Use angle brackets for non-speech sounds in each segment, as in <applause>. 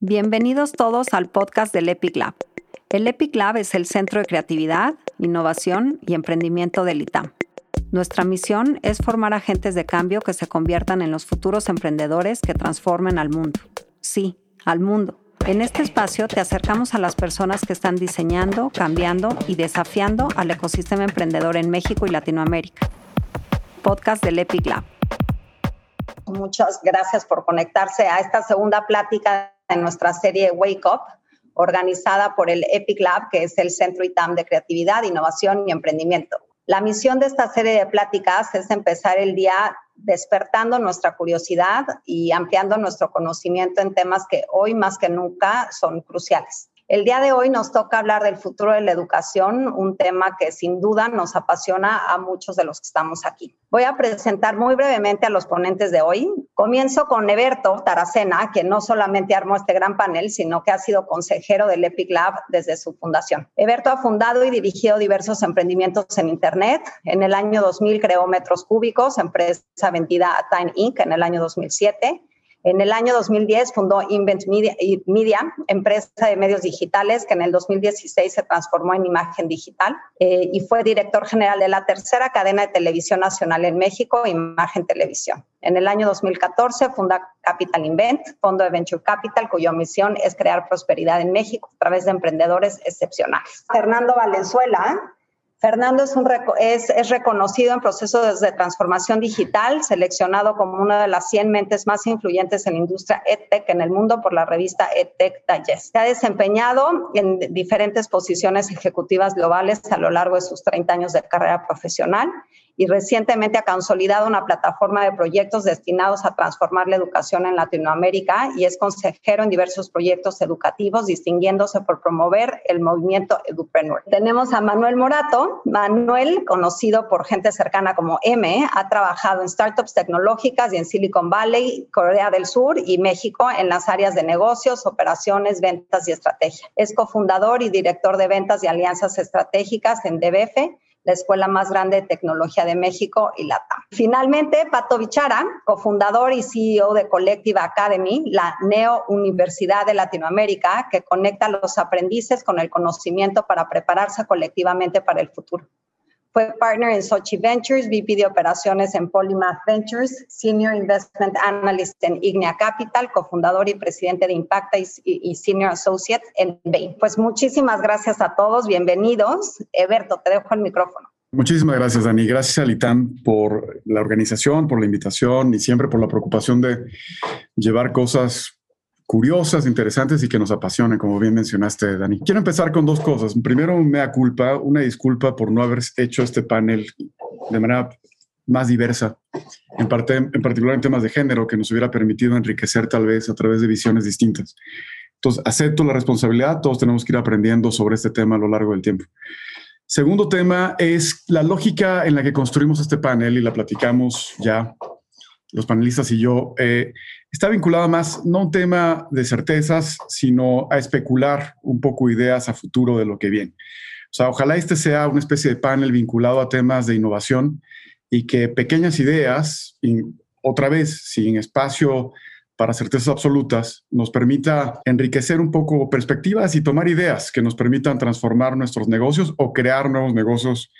Bienvenidos todos al podcast del Epic Lab. El Epic Lab es el centro de creatividad, innovación y emprendimiento del ITAM. Nuestra misión es formar agentes de cambio que se conviertan en los futuros emprendedores que transformen al mundo. Sí, al mundo. En este espacio te acercamos a las personas que están diseñando, cambiando y desafiando al ecosistema emprendedor en México y Latinoamérica. Podcast del Epic Lab. Muchas gracias por conectarse a esta segunda plática en nuestra serie Wake Up, organizada por el Epic Lab, que es el Centro ITAM de Creatividad, Innovación y Emprendimiento. La misión de esta serie de pláticas es empezar el día despertando nuestra curiosidad y ampliando nuestro conocimiento en temas que hoy más que nunca son cruciales. El día de hoy nos toca hablar del futuro de la educación, un tema que sin duda nos apasiona a muchos de los que estamos aquí. Voy a presentar muy brevemente a los ponentes de hoy. Comienzo con Eberto Taracena, que no solamente armó este gran panel, sino que ha sido consejero del Epic Lab desde su fundación. Eberto ha fundado y dirigido diversos emprendimientos en Internet. En el año 2000 creó Metros Cúbicos, empresa vendida a Time Inc. en el año 2007. En el año 2010 fundó Invent Media, empresa de medios digitales que en el 2016 se transformó en imagen digital eh, y fue director general de la tercera cadena de televisión nacional en México, Imagen Televisión. En el año 2014 funda Capital Invent, fondo de Venture Capital, cuya misión es crear prosperidad en México a través de emprendedores excepcionales. Fernando Valenzuela Fernando es, un, reconocido en procesos de transformación digital, seleccionado como una de las 100 mentes más influyentes en la industria EdTech en el mundo por la revista EdTech Digest. Se ha desempeñado en diferentes posiciones ejecutivas globales a lo largo de sus 30 años de carrera profesional y recientemente ha consolidado una plataforma de proyectos destinados a transformar la educación en Latinoamérica y es consejero en diversos proyectos educativos, distinguiéndose por promover el movimiento Edupreneur. Tenemos a Manuel Morato. Manuel, conocido por gente cercana como M, ha trabajado en startups tecnológicas y en Silicon Valley, Corea del Sur y México en las áreas de negocios, operaciones, ventas y estrategia. Es cofundador y director de ventas y alianzas estratégicas en DBF la escuela más grande de tecnología de México y LATAM. Finalmente, Pato Bichara, cofundador y CEO de Collective Academy, la Neo Universidad de Latinoamérica, que conecta a los aprendices con el conocimiento para prepararse colectivamente para el futuro. Partner en Sochi Ventures, VP de operaciones en Polymath Ventures, Senior Investment Analyst en Ignea Capital, cofundador y presidente de Impacta y, Senior Associate en Bain. Pues muchísimas gracias a todos, bienvenidos. Eberto, te dejo el micrófono. Muchísimas gracias, Dani. Gracias a Litan por la organización, por la invitación y siempre por la preocupación de llevar cosas curiosas, interesantes y que nos apasionen, como bien mencionaste, Dani. Quiero empezar con dos cosas. Primero, mea culpa, una disculpa por no haber hecho este panel de manera más diversa, en, parte, en particular en temas de género, que nos hubiera permitido enriquecer tal vez a través de visiones distintas. Entonces, acepto la responsabilidad, todos tenemos que ir aprendiendo sobre este tema a lo largo del tiempo. Segundo tema es la lógica en la que construimos este panel y la platicamos ya los panelistas y yo. Eh, está vinculada más no a un tema de certezas, sino a especular un poco ideas a futuro de lo que viene. O sea, ojalá este sea una especie de panel vinculado a temas de innovación y que pequeñas ideas, otra vez, sin espacio para certezas absolutas, nos permita enriquecer un poco perspectivas y tomar ideas que nos permitan transformar nuestros negocios o crear nuevos negocios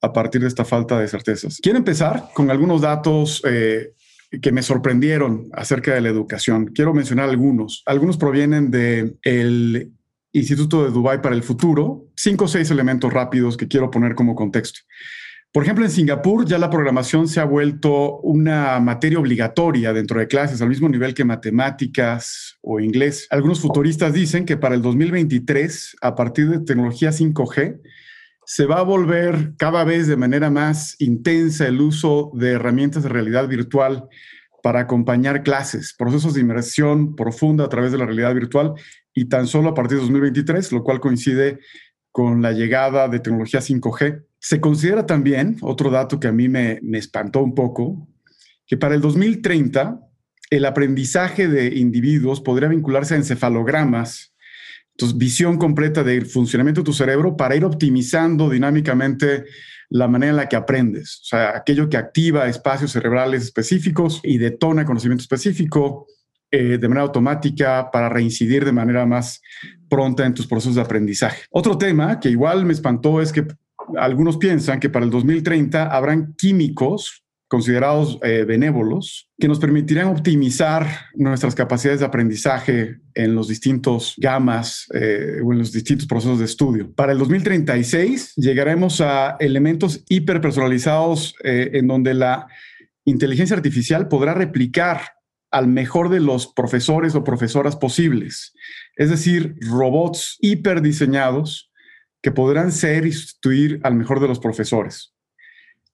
a partir de esta falta de certezas. Quiero empezar con algunos datos eh, que me sorprendieron acerca de la educación. Quiero mencionar algunos. Algunos provienen del Instituto de Dubái para el Futuro. Cinco o seis elementos rápidos que quiero poner como contexto. Por ejemplo, en Singapur ya la programación se ha vuelto una materia obligatoria dentro de clases, al mismo nivel que matemáticas o inglés. Algunos futuristas dicen que para el 2023, a partir de tecnología 5G, se va a volver cada vez de manera más intensa el uso de herramientas de realidad virtual para acompañar clases, procesos de inmersión profunda a través de la realidad virtual y tan solo a partir de 2023, lo cual coincide con la llegada de tecnología 5G. Se considera también, otro dato que a mí me, me espantó un poco, que para el 2030 el aprendizaje de individuos podría vincularse a encefalogramas entonces, visión completa del funcionamiento de tu cerebro para ir optimizando dinámicamente la manera en la que aprendes. O sea, aquello que activa espacios cerebrales específicos y detona conocimiento específico eh, de manera automática para reincidir de manera más pronta en tus procesos de aprendizaje. Otro tema que igual me espantó es que algunos piensan que para el 2030 habrán químicos considerados eh, benévolos que nos permitirán optimizar nuestras capacidades de aprendizaje en los distintos gamas eh, o en los distintos procesos de estudio. Para el 2036 llegaremos a elementos hiperpersonalizados eh, en donde la inteligencia artificial podrá replicar al mejor de los profesores o profesoras posibles, es decir, robots hiperdiseñados que podrán ser y sustituir al mejor de los profesores.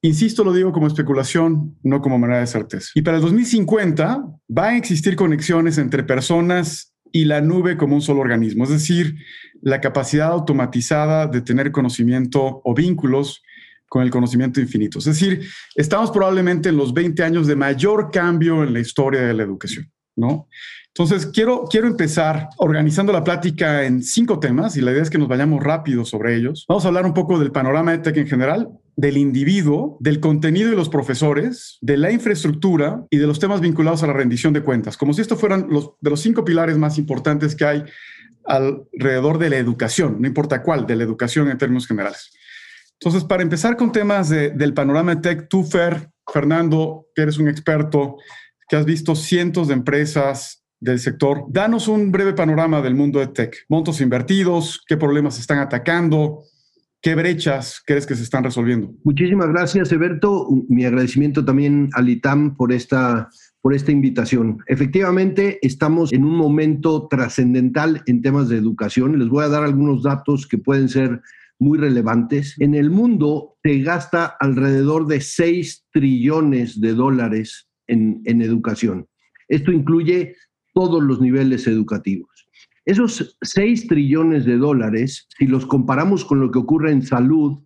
Insisto, lo digo como especulación, no como manera de certeza. Y para el 2050 va a existir conexiones entre personas y la nube como un solo organismo, es decir, la capacidad automatizada de tener conocimiento o vínculos con el conocimiento infinito. Es decir, estamos probablemente en los 20 años de mayor cambio en la historia de la educación, ¿no? Entonces, quiero, quiero empezar organizando la plática en cinco temas y la idea es que nos vayamos rápido sobre ellos. Vamos a hablar un poco del panorama de tech en general, del individuo, del contenido de los profesores, de la infraestructura y de los temas vinculados a la rendición de cuentas, como si estos fueran los de los cinco pilares más importantes que hay alrededor de la educación, no importa cuál, de la educación en términos generales. Entonces, para empezar con temas del panorama de tech, tú, Fer, Fernando, que eres un experto, que has visto cientos de empresas del sector. Danos un breve panorama del mundo de tech. Montos invertidos, qué problemas están atacando, qué brechas crees que se están resolviendo. Muchísimas gracias, Eberto. Mi agradecimiento también al ITAM por esta por esta invitación. Efectivamente, estamos en un momento trascendental en temas de educación. Les voy a dar algunos datos que pueden ser muy relevantes. En el mundo se gasta alrededor de 6 trillones de dólares en, en educación. Esto incluye todos los niveles educativos. Esos 6 trillones de dólares, si los comparamos con lo que ocurre en salud,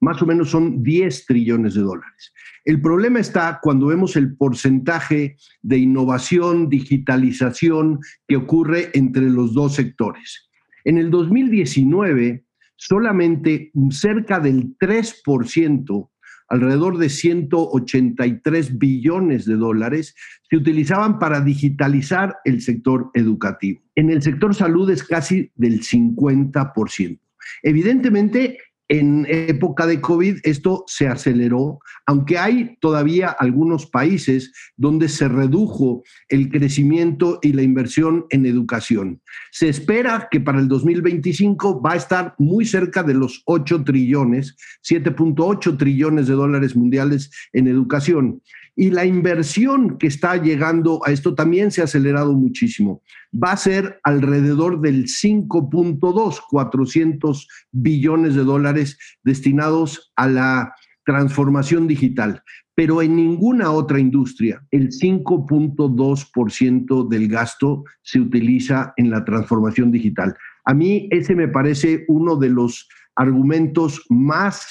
más o menos son 10 trillones de dólares. El problema está cuando vemos el porcentaje de innovación, digitalización que ocurre entre los dos sectores. En el 2019, solamente cerca del 3% alrededor de 183 billones de dólares se utilizaban para digitalizar el sector educativo. En el sector salud es casi del 50%. Evidentemente, en época de COVID esto se aceleró, aunque hay todavía algunos países donde se redujo el crecimiento y la inversión en educación. Se espera que para el 2025 va a estar muy cerca de los 8 trillones, 7.8 trillones de dólares mundiales en educación. Y la inversión que está llegando a esto también se ha acelerado muchísimo. Va a ser alrededor del 5.2, 400 billones de dólares destinados a la transformación digital. Pero en ninguna otra industria el 5.2% del gasto se utiliza en la transformación digital. A mí ese me parece uno de los argumentos más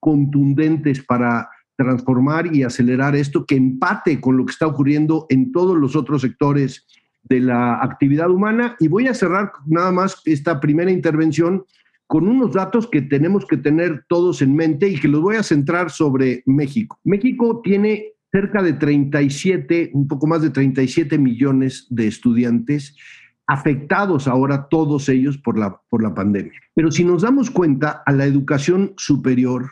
contundentes para transformar y acelerar esto, que empate con lo que está ocurriendo en todos los otros sectores de la actividad humana. Y voy a cerrar nada más esta primera intervención con unos datos que tenemos que tener todos en mente y que los voy a centrar sobre México. México tiene cerca de 37, un poco más de 37 millones de estudiantes afectados ahora todos ellos por la, por la pandemia. Pero si nos damos cuenta, a la educación superior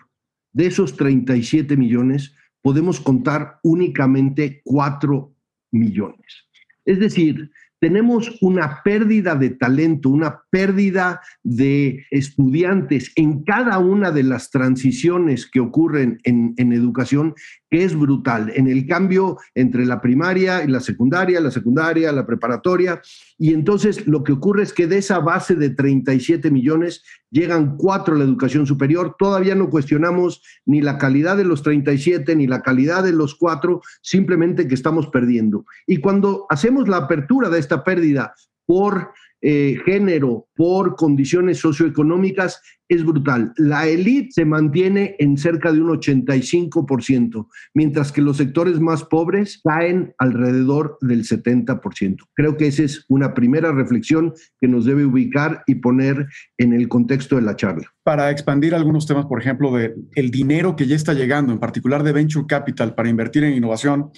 de esos 37 millones, podemos contar únicamente 4 millones. Es decir, tenemos una pérdida de talento, una pérdida de estudiantes en cada una de las transiciones que ocurren en, educación, que es brutal. En el cambio entre la primaria y la secundaria, la secundaria, la preparatoria. Y entonces lo que ocurre es que de esa base de 37 millones llegan cuatro a la educación superior. Todavía no cuestionamos ni la calidad de los 37 ni la calidad de los cuatro, simplemente que estamos perdiendo. Y cuando hacemos la apertura de esta pérdida por eh, género, por condiciones socioeconómicas, es brutal. La élite se mantiene en cerca de un 85%, mientras que los sectores más pobres caen alrededor del 70%. Creo que esa es una primera reflexión que nos debe ubicar y poner en el contexto de la charla. Para expandir algunos temas, por ejemplo, de el dinero que ya está llegando, en particular de venture capital para invertir en innovación,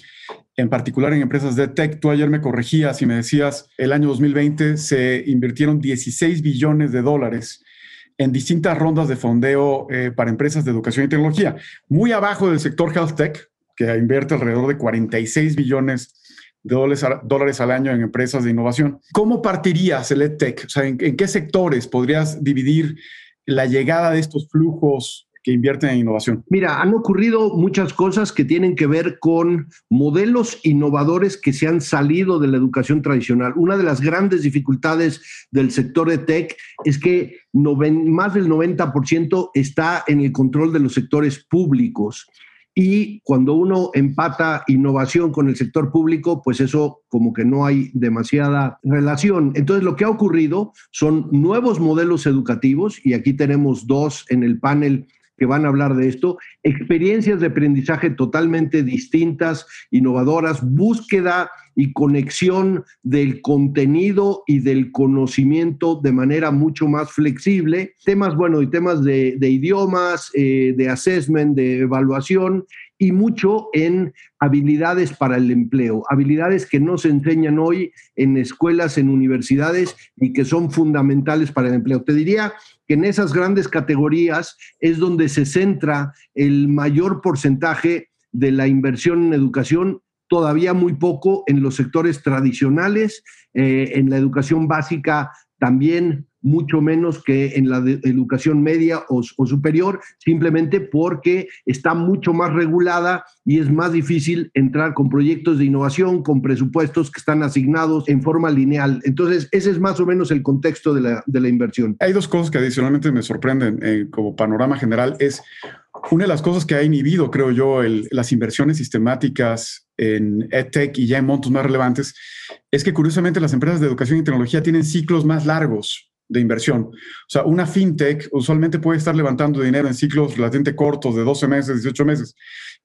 en particular en empresas de tech. Tú ayer me corregías y me decías, el año 2020 se invirtieron 16 billones de dólares en distintas rondas de fondeo eh, para empresas de educación y tecnología, muy abajo del sector health tech, que invierte alrededor de 46 billones de dólares, al año en empresas de innovación. ¿Cómo partirías el EdTech? O sea, ¿en, qué sectores podrías dividir la llegada de estos flujos que invierten en innovación? Mira, han ocurrido muchas cosas que tienen que ver con modelos innovadores que se han salido de la educación tradicional. Una de las grandes dificultades del sector de tech es que más del 90% está en el control de los sectores públicos y cuando uno empata innovación con el sector público, pues eso como que no hay demasiada relación. Entonces lo que ha ocurrido son nuevos modelos educativos y aquí tenemos dos en el panel que van a hablar de esto, experiencias de aprendizaje totalmente distintas, innovadoras, búsqueda y conexión del contenido y del conocimiento de manera mucho más flexible, temas, bueno, y temas de, idiomas, eh, de assessment, de evaluación y mucho en habilidades para el empleo, habilidades que no se enseñan hoy en escuelas, en universidades y que son fundamentales para el empleo. Te diría que en esas grandes categorías es donde se centra el mayor porcentaje de la inversión en educación, todavía muy poco en los sectores tradicionales, eh, en la educación básica también mucho menos que en la educación media o, superior, simplemente porque está mucho más regulada y es más difícil entrar con proyectos de innovación, con presupuestos que están asignados en forma lineal. Entonces, ese es más o menos el contexto de la, de la inversión. Hay dos cosas que adicionalmente me sorprenden eh, como panorama general. Es una de las cosas que ha inhibido, creo yo, las inversiones sistemáticas en EdTech y ya en montos más relevantes, es que curiosamente las empresas de educación y tecnología tienen ciclos más largos de inversión. O sea, una fintech usualmente puede estar levantando dinero en ciclos relativamente cortos de 12 meses, 18 meses.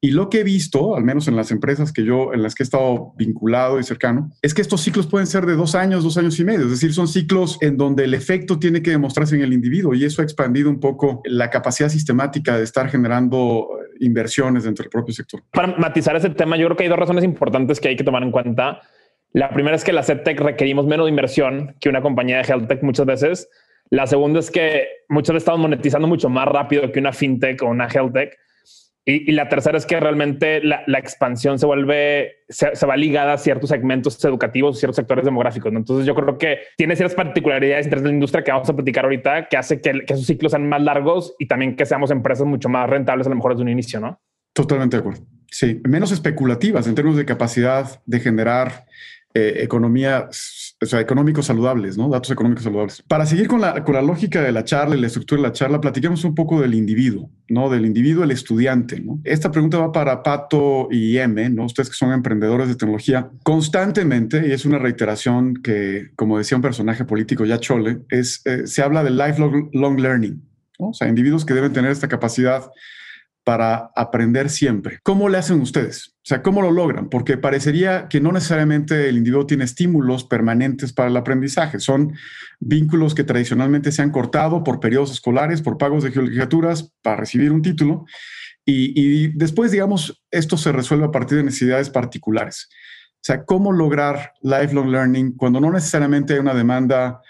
Y lo que he visto, al menos en las empresas que yo, en las que he estado vinculado y cercano, es que estos ciclos pueden ser de dos años, dos años y medio. Es decir, son ciclos en donde el efecto tiene que demostrarse en el individuo y eso ha expandido un poco la capacidad sistemática de estar generando inversiones dentro del propio sector. Para matizar ese tema, yo creo que hay dos razones importantes que hay que tomar en cuenta. La primera es que la SEDTech requerimos menos inversión que una compañía de health tech muchas veces. La segunda es que muchas veces estamos monetizando mucho más rápido que una fintech o una health tech. Y, la tercera es que realmente la, expansión se vuelve, se, va ligada a ciertos segmentos educativos, ciertos sectores demográficos. Entonces yo creo que tiene ciertas particularidades de la industria que vamos a platicar ahorita que hace que, que esos ciclos sean más largos y también que seamos empresas mucho más rentables a lo mejor desde un inicio, ¿no? Totalmente de acuerdo. Sí, menos especulativas en términos de capacidad de generar eh, economías, o sea, económicos saludables, ¿no? Datos económicos saludables. Para seguir con la, con la lógica de la charla y la estructura de la charla, platiquemos un poco del individuo, ¿no? Del individuo, el estudiante. Esta pregunta va para Pato y M, ¿no? Ustedes que son emprendedores de tecnología, constantemente, y es una reiteración que, como decía un personaje político ya chole, es, eh, se habla del lifelong learning, ¿no? O sea, individuos que deben tener esta capacidad para aprender siempre. ¿Cómo le hacen ustedes? O sea, ¿cómo lo logran? Porque parecería que no necesariamente el individuo tiene estímulos permanentes para el aprendizaje. Son vínculos que tradicionalmente se han cortado por periodos escolares, por pagos de colegiaturas para recibir un título. Y, después, digamos, esto se resuelve a partir de necesidades particulares. O sea, ¿cómo lograr lifelong learning cuando no necesariamente hay una demanda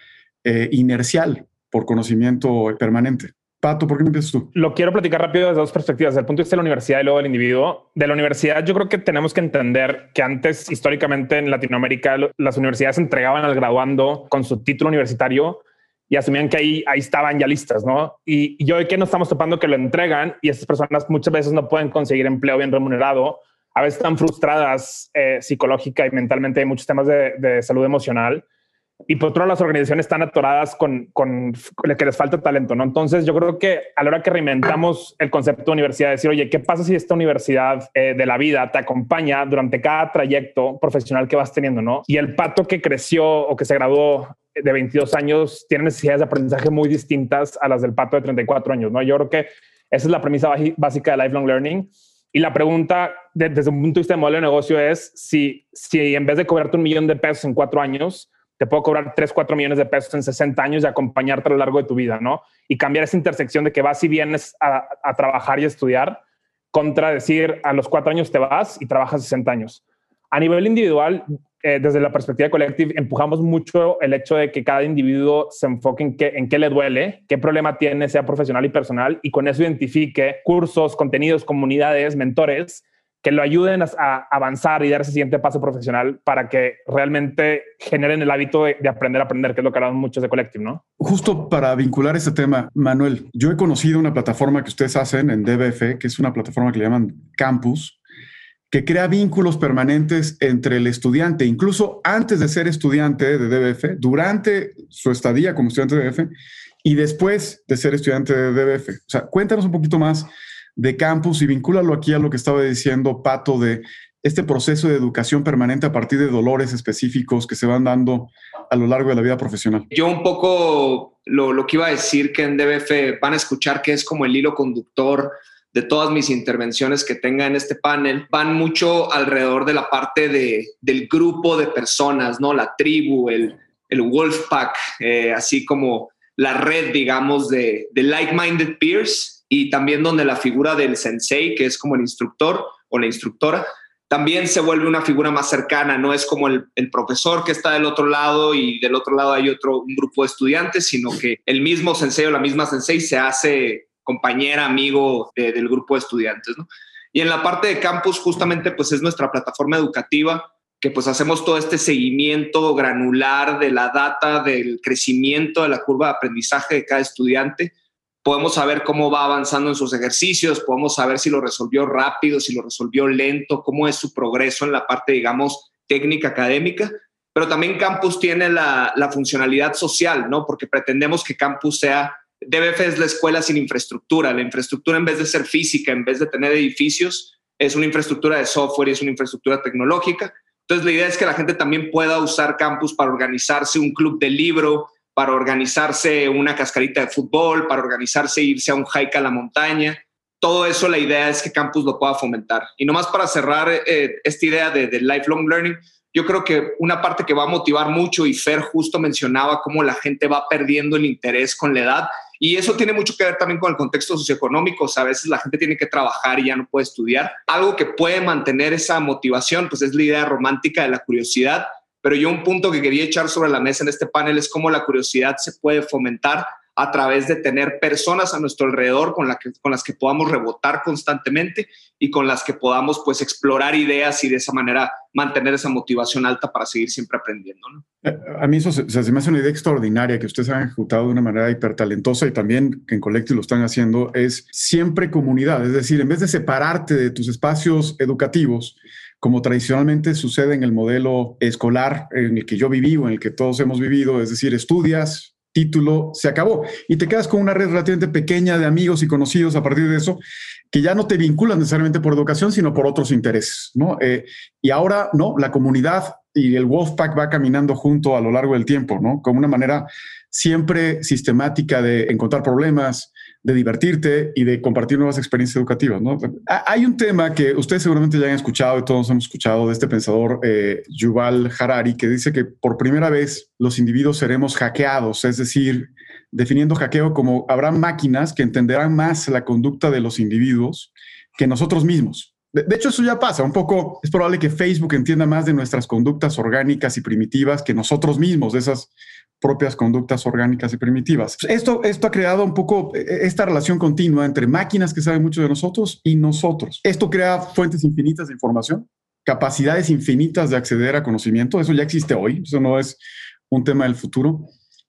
eh, inercial por conocimiento permanente? Pato, ¿por qué empiezas tú? Lo quiero platicar rápido desde dos perspectivas, desde el punto de vista de la universidad y luego del individuo. De la universidad, yo creo que tenemos que entender que antes, históricamente en Latinoamérica, las universidades entregaban al graduando con su título universitario y asumían que ahí, ahí estaban ya listas, ¿no? Y, y hoy que nos estamos topando que lo entregan y estas personas muchas veces no pueden conseguir empleo bien remunerado, a veces están frustradas eh, psicológica y mentalmente, hay muchos temas de salud emocional y por otro las organizaciones están atoradas con, con, que les falta talento, ¿no? Entonces yo creo que a la hora que reinventamos el concepto de universidad, decir, oye, ¿qué pasa si esta universidad eh, de la vida te acompaña durante cada trayecto profesional que vas teniendo, ¿no? Y el pato que creció o que se graduó de 22 años tiene necesidades de aprendizaje muy distintas a las del pato de 34 años, ¿no? Yo creo que esa es la premisa básica de lifelong learning. Y la pregunta desde un punto de vista de modelo de negocio es si, si en vez de cobrarte un millón de pesos en cuatro años, te puedo cobrar 3, 4 millones de pesos en 60 años y acompañarte a lo largo de tu vida, ¿no? Y cambiar esa intersección de que vas y vienes a, trabajar y estudiar contra decir a los 4 años te vas y trabajas 60 años. A nivel individual, eh, desde la perspectiva de Collective, empujamos mucho el hecho de que cada individuo se enfoque en qué, en qué le duele, qué problema tiene, sea profesional y personal, y con eso identifique cursos, contenidos, comunidades, mentores que lo ayuden a, avanzar y dar ese siguiente paso profesional para que realmente generen el hábito de, aprender a aprender, que es lo que hablamos muchos de Collective, ¿no? Justo para vincular este tema, Manuel, yo he conocido una plataforma que ustedes hacen en DBF, que es una plataforma que le llaman Campus, que crea vínculos permanentes entre el estudiante, incluso antes de ser estudiante de DBF, durante su estadía como estudiante de DBF y después de ser estudiante de DBF. O sea, cuéntanos un poquito más de campus y vincúlalo aquí a lo que estaba diciendo Pato de este proceso de educación permanente a partir de dolores específicos que se van dando a lo largo de la vida profesional. Yo un poco lo, lo que iba a decir que en DBF van a escuchar que es como el hilo conductor de todas mis intervenciones que tenga en este panel van mucho alrededor de la parte de, del grupo de personas, ¿no? La tribu, el, el wolf pack, eh, así como la red, digamos, de, de like-minded peers y también donde la figura del sensei, que es como el instructor o la instructora, también se vuelve una figura más cercana, no es como el, profesor que está del otro lado y del otro lado hay otro un grupo de estudiantes, sino que el mismo sensei o la misma sensei se hace compañera, amigo del grupo de estudiantes. Y en la parte de campus, justamente, pues es nuestra plataforma educativa que pues hacemos todo este seguimiento granular de la data, del crecimiento de la curva de aprendizaje de cada estudiante. Podemos saber cómo va avanzando en sus ejercicios, podemos saber si lo resolvió rápido, si lo resolvió lento, cómo es su progreso en la parte, digamos, técnica académica. Pero también Campus tiene la, funcionalidad social, ¿no? Porque pretendemos que Campus sea DBF es la escuela sin infraestructura. La infraestructura en vez de ser física, en vez de tener edificios, es una infraestructura de software y es una infraestructura tecnológica. Entonces la idea es que la gente también pueda usar campus para organizarse un club de libro, para organizarse una cascarita de fútbol, para organizarse irse a un hike a la montaña. Todo eso la idea es que campus lo pueda fomentar. Y nomás para cerrar eh, esta idea de, de lifelong learning, yo creo que una parte que va a motivar mucho, y Fer justo mencionaba cómo la gente va perdiendo el interés con la edad, y eso tiene mucho que ver también con el contexto socioeconómico. O sea, a veces la gente tiene que trabajar y ya no puede estudiar. Algo que puede mantener esa motivación, pues es la idea romántica de la curiosidad. Pero yo un punto que quería echar sobre la mesa en este panel es cómo la curiosidad se puede fomentar a través de tener personas a nuestro alrededor con, la que, con las que podamos rebotar constantemente y con las que podamos pues explorar ideas y de esa manera mantener esa motivación alta para seguir siempre aprendiendo. A mí eso se, se, me hace una idea extraordinaria que ustedes han ejecutado de una manera hipertalentosa y también que en Collective lo están haciendo, es siempre comunidad, es decir, en vez de separarte de tus espacios educativos, como tradicionalmente sucede en el modelo escolar en el que yo viví o en el que todos hemos vivido, es decir, estudias, título, se acabó. Y te quedas con una red relativamente pequeña de amigos y conocidos a partir de eso, que ya no te vinculan necesariamente por educación, sino por otros intereses, ¿no? Eh, y ahora, ¿no? La comunidad y el Wolfpack va caminando junto a lo largo del tiempo, ¿no? Como una manera siempre sistemática de encontrar problemas, de divertirte y de compartir nuevas experiencias educativas. ¿no? Hay un tema que ustedes seguramente ya han escuchado y todos hemos escuchado de este pensador eh, Yuval Harari, que dice que por primera vez los individuos seremos hackeados, es decir, definiendo hackeo como habrá máquinas que entenderán más la conducta de los individuos que nosotros mismos. De, de, hecho, eso ya pasa. Un poco es probable que Facebook entienda más de nuestras conductas orgánicas y primitivas que nosotros mismos, de esas propias conductas orgánicas y primitivas. Esto, esto ha creado un poco eh, esta relación continua entre máquinas que saben mucho de nosotros y nosotros. Esto crea fuentes infinitas de información, capacidades infinitas de acceder a conocimiento. Eso ya existe hoy, eso no es un tema del futuro.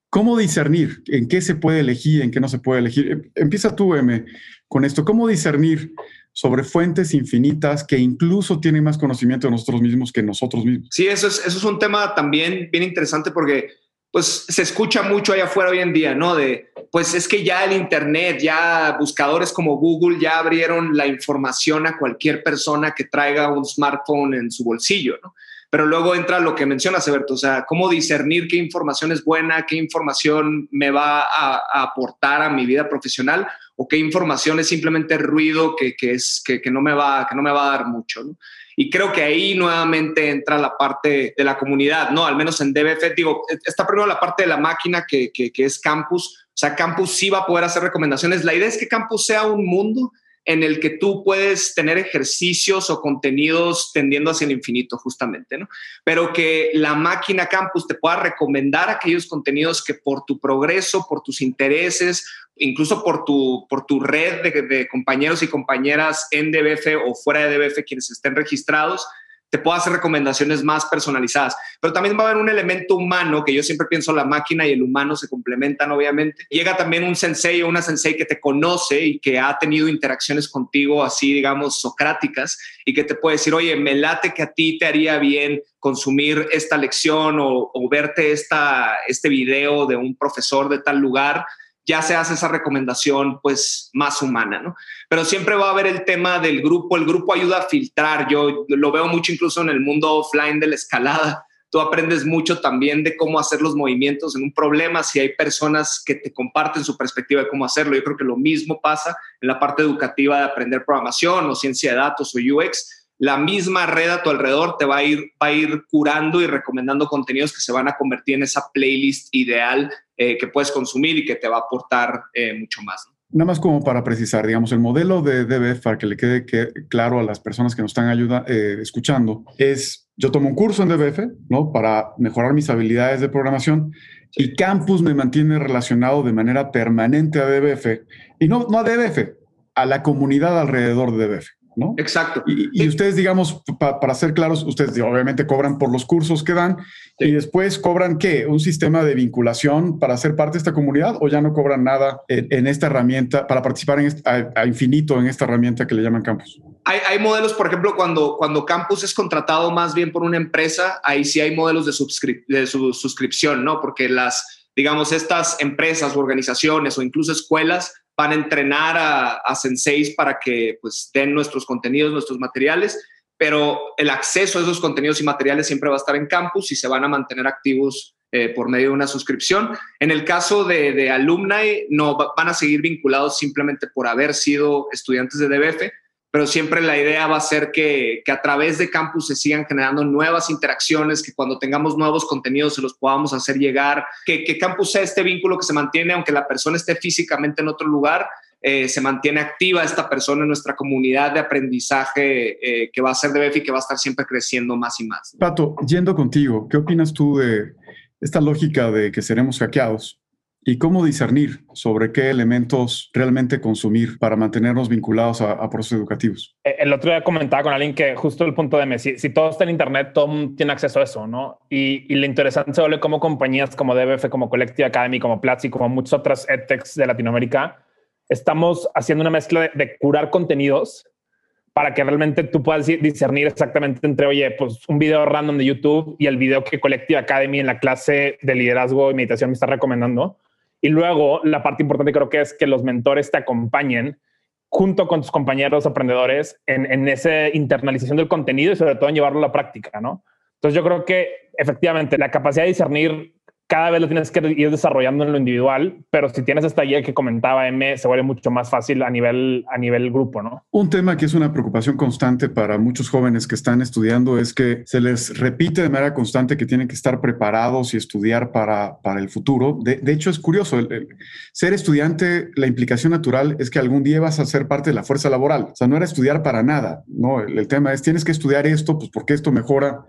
¿Cómo discernir en qué se puede elegir, en qué no se puede elegir? Em, empieza tú, M, con esto. ¿Cómo discernir sobre fuentes infinitas que incluso tienen más conocimiento de nosotros mismos que nosotros mismos? Sí, eso es, eso es un tema también bien interesante porque pues se escucha mucho allá afuera hoy en día, ¿no? De, pues es que ya el Internet, ya buscadores como Google ya abrieron la información a cualquier persona que traiga un smartphone en su bolsillo, ¿no? Pero luego entra lo que mencionas, Eberto, o sea, cómo discernir qué información es buena, qué información me va a, a aportar a mi vida profesional o qué información es simplemente ruido que, que es, que, que, no me va, que no me va a dar mucho, ¿no? Y creo que ahí nuevamente entra la parte de la comunidad, ¿no? Al menos en DBF, digo, está primero la parte de la máquina que, que, que es Campus. O sea, Campus sí va a poder hacer recomendaciones. La idea es que Campus sea un mundo en el que tú puedes tener ejercicios o contenidos tendiendo hacia el infinito, justamente, ¿no? Pero que la máquina campus te pueda recomendar aquellos contenidos que por tu progreso, por tus intereses, incluso por tu, por tu red de, compañeros y compañeras en DBF o fuera de DBF, quienes estén registrados, te puedo hacer recomendaciones más personalizadas. Pero también va a haber un elemento humano, que yo siempre pienso la máquina y el humano se complementan, obviamente. Llega también un sensei o una sensei que te conoce y que ha tenido interacciones contigo así, digamos, socráticas, y que te puede decir, oye, me late que a ti te haría bien consumir esta lección o, o verte esta, este video de un profesor de tal lugar ya se hace esa recomendación pues más humana, ¿no? Pero siempre va a haber el tema del grupo, el grupo ayuda a filtrar, yo lo veo mucho incluso en el mundo offline de la escalada, tú aprendes mucho también de cómo hacer los movimientos en un problema, si hay personas que te comparten su perspectiva de cómo hacerlo, yo creo que lo mismo pasa en la parte educativa de aprender programación o ciencia de datos o UX, la misma red a tu alrededor te va a ir, va a ir curando y recomendando contenidos que se van a convertir en esa playlist ideal eh, que puedes consumir y que te va a aportar eh, mucho más. Nada más como para precisar, digamos, el modelo de DBF, para que le quede claro a las personas que nos están ayuda, eh, escuchando, es yo tomo un curso en DBF, ¿no? Para mejorar mis habilidades de programación y Campus me mantiene relacionado de manera permanente a DBF y no, no a DBF, a la comunidad alrededor de DBF. ¿No? Exacto. Y, ustedes, digamos, para ser claros, ustedes obviamente cobran por los cursos que dan y después cobran qué? ¿Un sistema de vinculación para ser parte de esta comunidad o ya no cobran nada en, esta herramienta para participar en a, infinito en esta herramienta que le llaman campus? Hay, hay, modelos, por ejemplo, cuando, cuando campus es contratado más bien por una empresa, ahí sí hay modelos de, de su suscripción, ¿no? Porque las, digamos, estas empresas, organizaciones o incluso escuelas van a entrenar a, a senseis para que pues den nuestros contenidos, nuestros materiales, pero el acceso a esos contenidos y materiales siempre va a estar en campus y se van a mantener activos eh, por medio de una suscripción. En el caso de, de alumni, no van a seguir vinculados simplemente por haber sido estudiantes de DBF, pero siempre la idea va a ser que, que, a través de campus se sigan generando nuevas interacciones, que cuando tengamos nuevos contenidos se los podamos hacer llegar, que, que campus sea este vínculo que se mantiene, aunque la persona esté físicamente en otro lugar, eh, se mantiene activa esta persona en nuestra comunidad de aprendizaje eh, que va a ser de BEF y que va a estar siempre creciendo más y más. Pato, yendo contigo, ¿qué opinas tú de esta lógica de que seremos hackeados? ¿Y cómo discernir sobre qué elementos realmente consumir para mantenernos vinculados a, procesos educativos? Eh, el otro día comentaba con alguien que justo el punto de Messi, si, todo está en Internet, todo tiene acceso a eso, ¿no? Y, y lo interesante se vuelve como compañías como DBF, como Collective Academy, como Platzi, como muchas otras edtechs de Latinoamérica, estamos haciendo una mezcla de, de curar contenidos para que realmente tú puedas discernir exactamente entre, oye, pues un video random de YouTube y el video que Collective Academy en la clase de liderazgo y meditación me está recomendando y luego la parte importante creo que es que los mentores te acompañen junto con tus compañeros aprendedores en, en esa internalización del contenido y sobre todo en llevarlo a la práctica, ¿no? Entonces yo creo que efectivamente la capacidad de discernir cada vez lo tienes que ir desarrollando en lo individual, pero si tienes esta guía que comentaba M, se vuelve mucho más fácil a nivel, a nivel grupo, ¿no? Un tema que es una preocupación constante para muchos jóvenes que están estudiando es que se les repite de manera constante que tienen que estar preparados y estudiar para, para el futuro. De, hecho, es curioso, el, ser estudiante, la implicación natural es que algún día vas a ser parte de la fuerza laboral. O sea, no era estudiar para nada, ¿no? El, el tema es, tienes que estudiar esto, pues porque esto mejora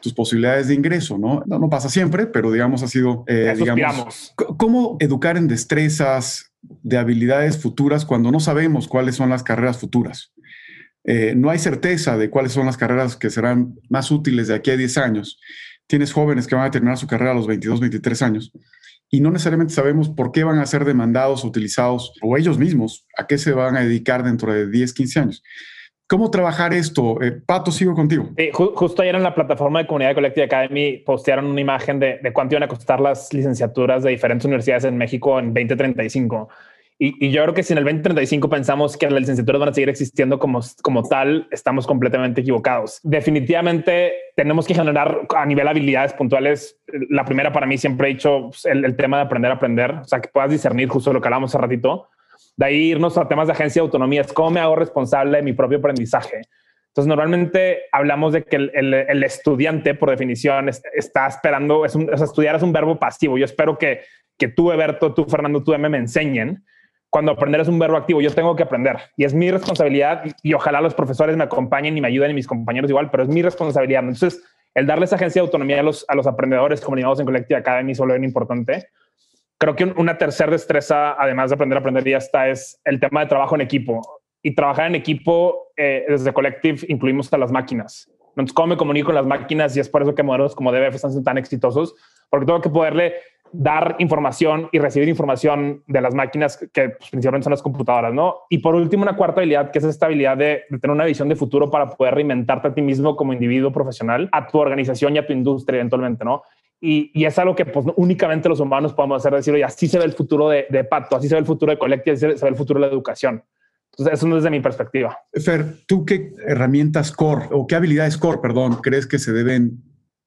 tus posibilidades de ingreso, ¿no? No, no pasa siempre, pero digamos ha sido, eh, digamos, ¿cómo educar en destrezas de habilidades futuras cuando no sabemos cuáles son las carreras futuras? Eh, no hay certeza de cuáles son las carreras que serán más útiles de aquí a 10 años. Tienes jóvenes que van a terminar su carrera a los 22, 23 años y no necesariamente sabemos por qué van a ser demandados, utilizados o ellos mismos, a qué se van a dedicar dentro de 10, 15 años. ¿Cómo trabajar esto? Eh, Pato, sigo contigo. justo ayer en la plataforma de Comunidad Collective Academy postearon una imagen de, cuánto iban a costar las licenciaturas de diferentes universidades en México en 2035. Y, y, yo creo que si en el 2035 pensamos que las licenciaturas van a seguir existiendo como, como tal, estamos completamente equivocados. Definitivamente tenemos que generar a nivel habilidades puntuales. La primera para mí siempre he dicho pues, el, el tema de aprender a aprender, o sea, que puedas discernir justo lo que hablamos hace ratito de ahí irnos a temas de agencia de autonomía, es cómo me hago responsable de mi propio aprendizaje. Entonces, normalmente hablamos de que el, estudiante, por definición, está esperando, es estudiar es un verbo pasivo. Yo espero que, que tú, Eberto, tú, Fernando, tú, M, me enseñen, cuando aprender es un verbo activo, yo tengo que aprender y es mi responsabilidad y, ojalá los profesores me acompañen y me ayuden y mis compañeros igual, pero es mi responsabilidad. Entonces, el darles agencia de autonomía a los, a los aprendedores comunicados en Collective Academy solo es importante. Creo que una tercera destreza, además de aprender a aprender, ya está, es el tema de trabajo en equipo. Y trabajar en equipo, eh, desde Collective, incluimos a las máquinas. Entonces, ¿cómo me comunico con las máquinas? Y es por eso que modelos como DBF están tan exitosos, porque tengo que poderle dar información y recibir información de las máquinas que pues, principalmente son las computadoras, ¿no? Y por último, una cuarta habilidad que es esta habilidad de, tener una visión de futuro para poder reinventarte a ti mismo como individuo profesional, a tu organización y a tu industria eventualmente, ¿no? Y, y es algo que pues únicamente los humanos podemos hacer, decir, oye, así se ve el futuro de, de Pato, así se ve el futuro de Collective, así se ve el futuro de la educación. Entonces, eso no es desde mi perspectiva. Fer, ¿tú qué herramientas core o qué habilidades core, perdón, crees que se deben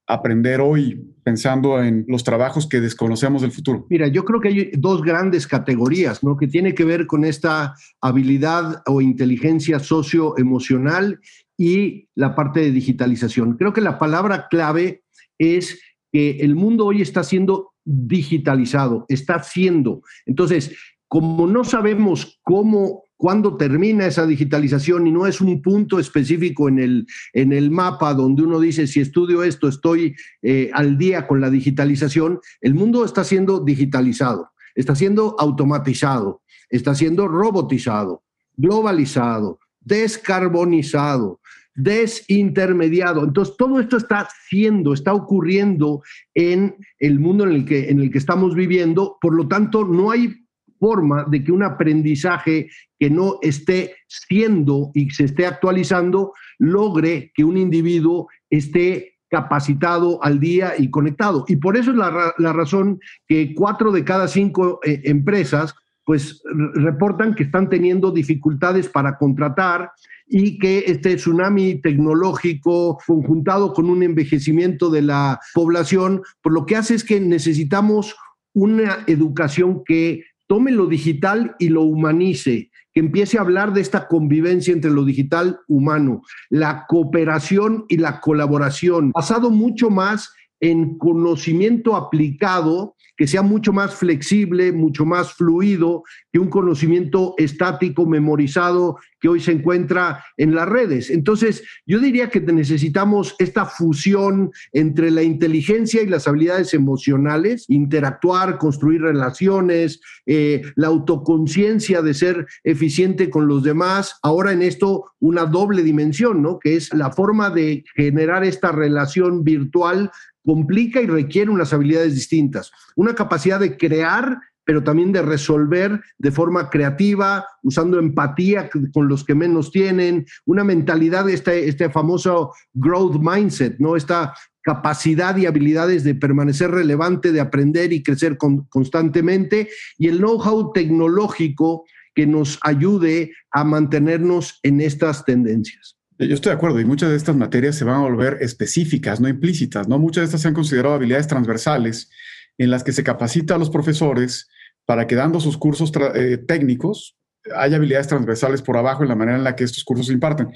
aprender hoy pensando en los trabajos que desconocemos del futuro? Mira, yo creo que hay dos grandes categorías, ¿no? Que tiene que ver con esta habilidad o inteligencia socioemocional y la parte de digitalización. Creo que la palabra clave es que el mundo hoy está siendo digitalizado, está siendo. Entonces, como no sabemos cómo cuándo termina esa digitalización y no es un punto específico en el, en el mapa donde uno dice, si estudio esto, estoy eh, al día con la digitalización, el mundo está siendo digitalizado, está siendo automatizado, está siendo robotizado, globalizado, descarbonizado, desintermediado. Entonces, todo esto está siendo, está ocurriendo en el mundo en el que, en el que estamos viviendo. Por lo tanto, no hay forma de que un aprendizaje que no esté siendo y se esté actualizando logre que un individuo esté capacitado al día y conectado. Y por eso es la, razón que cuatro de cada cinco eh, empresas pues reportan que están teniendo dificultades para contratar y que este tsunami tecnológico conjuntado con un envejecimiento de la población, por lo que hace es que necesitamos una educación que tome lo digital y lo humanice, que empiece a hablar de esta convivencia entre lo digital humano, la cooperación y la colaboración, basado mucho más en conocimiento aplicado que sea mucho más flexible, mucho más fluido que un conocimiento estático, memorizado, que hoy se encuentra en las redes. Entonces, yo diría que necesitamos esta fusión entre la inteligencia y las habilidades emocionales, interactuar, construir relaciones, eh, la autoconciencia de ser eficiente con los demás. Ahora en esto una doble dimensión, ¿no? Que es la forma de generar esta relación virtual complica y requiere unas habilidades distintas. Una capacidad de crear, pero también de resolver de forma creativa, usando empatía con los que menos tienen, una mentalidad, este, este famoso growth mindset, ¿no? Esta capacidad y habilidades de permanecer relevante, de aprender y crecer constantemente, y el know-how tecnológico que nos ayude a mantenernos en estas tendencias. Yo estoy de acuerdo y muchas de estas materias se van a volver específicas, no implícitas, ¿no? Muchas de estas se han considerado habilidades transversales en las que se capacita a los profesores para que dando sus cursos eh, técnicos haya habilidades transversales por abajo en la manera en la que estos cursos se imparten.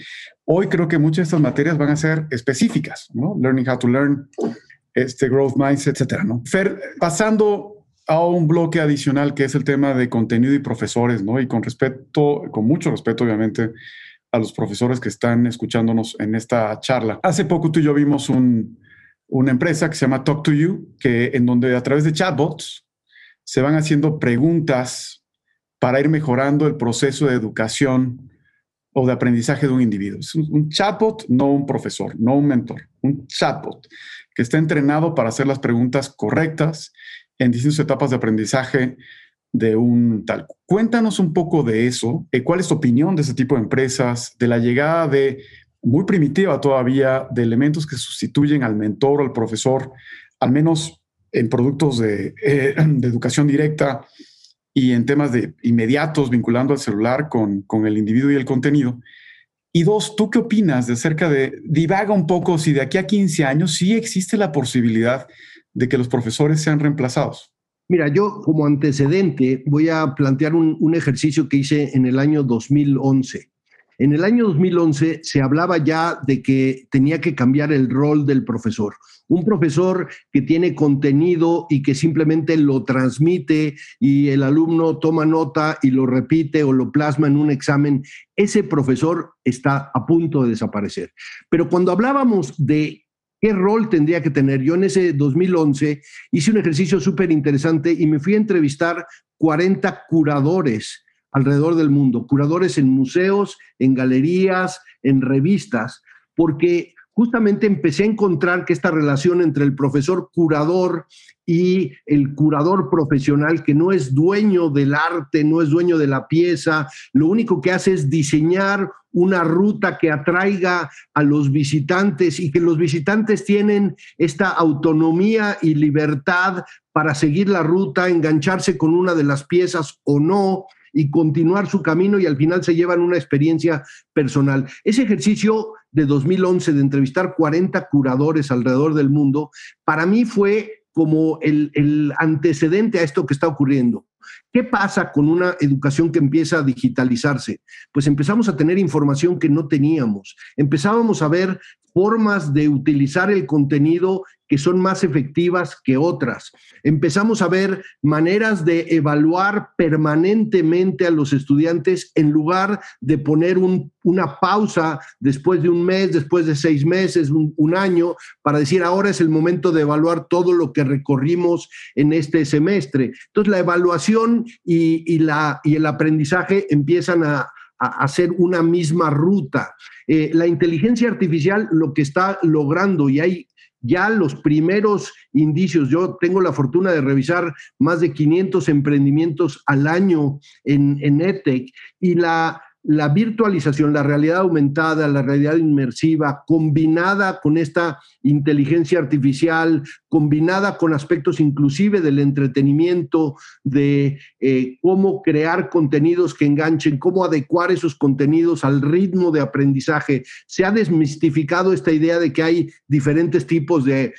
Hoy creo que muchas de estas materias van a ser específicas, ¿no? Learning how to learn, este growth mindset, etcétera. Fer, pasando a un bloque adicional que es el tema de contenido y profesores, ¿no? Y con respeto, con mucho respeto, obviamente, a los profesores que están escuchándonos en esta charla. Hace poco tú y yo vimos una empresa que se llama Talk to You, que en donde a través de chatbots se van haciendo preguntas para ir mejorando el proceso de educación o de aprendizaje de un individuo. Es un, chatbot, no un profesor, no un mentor, un chatbot que está entrenado para hacer las preguntas correctas en distintas etapas de aprendizaje de un tal. Cuéntanos un poco de eso. Eh, ¿Cuál es tu opinión de ese tipo de empresas, de la llegada de, muy primitiva todavía, de elementos que sustituyen al mentor o al profesor, al menos en productos de, eh, <clears throat> de educación directa y en temas de inmediatos vinculando al celular con, con el individuo y el contenido? Y dos, ¿tú qué opinas de acerca de, divaga un poco si de aquí a 15 años sí existe la posibilidad de que los profesores sean reemplazados? Mira, yo como antecedente voy a plantear un, ejercicio que hice en el año 2011. En el año 2011 se hablaba ya de que tenía que cambiar el rol del profesor. Un profesor que tiene contenido y que simplemente lo transmite y el alumno toma nota y lo repite o lo plasma en un examen, ese profesor está a punto de desaparecer. Pero cuando hablábamos de qué rol tendría que tener, yo en ese 2011 hice un ejercicio súper interesante y me fui a entrevistar 40 curadores alrededor del mundo, curadores en museos, en galerías, en revistas, porque justamente empecé a encontrar que esta relación entre el profesor curador y el curador profesional, que no es dueño del arte, no es dueño de la pieza, lo único que hace es diseñar una ruta que atraiga a los visitantes y que los visitantes tienen esta autonomía y libertad para seguir la ruta, engancharse con una de las piezas o no y continuar su camino y al final se llevan una experiencia personal. Ese ejercicio de 2011 de entrevistar 40 curadores alrededor del mundo, para mí fue como el, el antecedente a esto que está ocurriendo. ¿Qué pasa con una educación que empieza a digitalizarse? Pues empezamos a tener información que no teníamos. Empezábamos a ver formas de utilizar el contenido que son más efectivas que otras. Empezamos a ver maneras de evaluar permanentemente a los estudiantes en lugar de poner una pausa después de un mes, después de seis meses, un, año, para decir ahora es el momento de evaluar todo lo que recorrimos en este semestre. Entonces la evaluación y, el aprendizaje empiezan a, hacer una misma ruta. Eh, la inteligencia artificial lo que está logrando, y hay ya los primeros indicios, yo tengo la fortuna de revisar más de 500 emprendimientos al año en, en EdTech, y la, la virtualización, la realidad aumentada, la realidad inmersiva, combinada con esta inteligencia artificial, combinada con aspectos inclusive del entretenimiento, de eh, cómo crear contenidos que enganchen, cómo adecuar esos contenidos al ritmo de aprendizaje. Se ha desmistificado esta idea de que hay diferentes tipos de,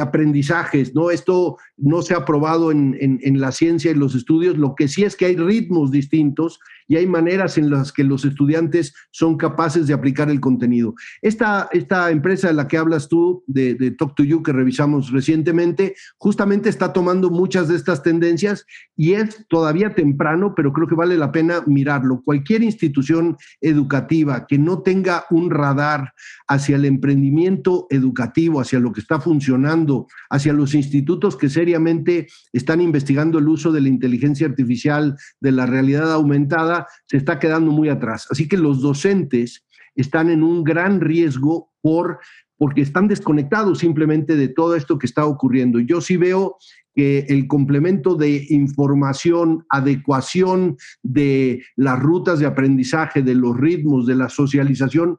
aprendizajes, ¿no? Esto no se ha probado en, en la ciencia y los estudios, lo que sí es que hay ritmos distintos y hay maneras en las que los estudiantes son capaces de aplicar el contenido. Esta, esta empresa de la que hablas tú, de, de Talk to You, que revisamos recientemente, justamente está tomando muchas de estas tendencias y es todavía temprano, pero creo que vale la pena mirarlo. Cualquier institución educativa que no tenga un radar hacia el emprendimiento educativo, hacia lo que está funcionando, hacia los institutos que seriamente están investigando el uso de la inteligencia artificial, de la realidad aumentada, se está quedando muy atrás. Así que los docentes están en un gran riesgo por, porque están desconectados simplemente de todo esto que está ocurriendo. Yo sí veo que el complemento de información, adecuación de las rutas de aprendizaje, de los ritmos, de la socialización,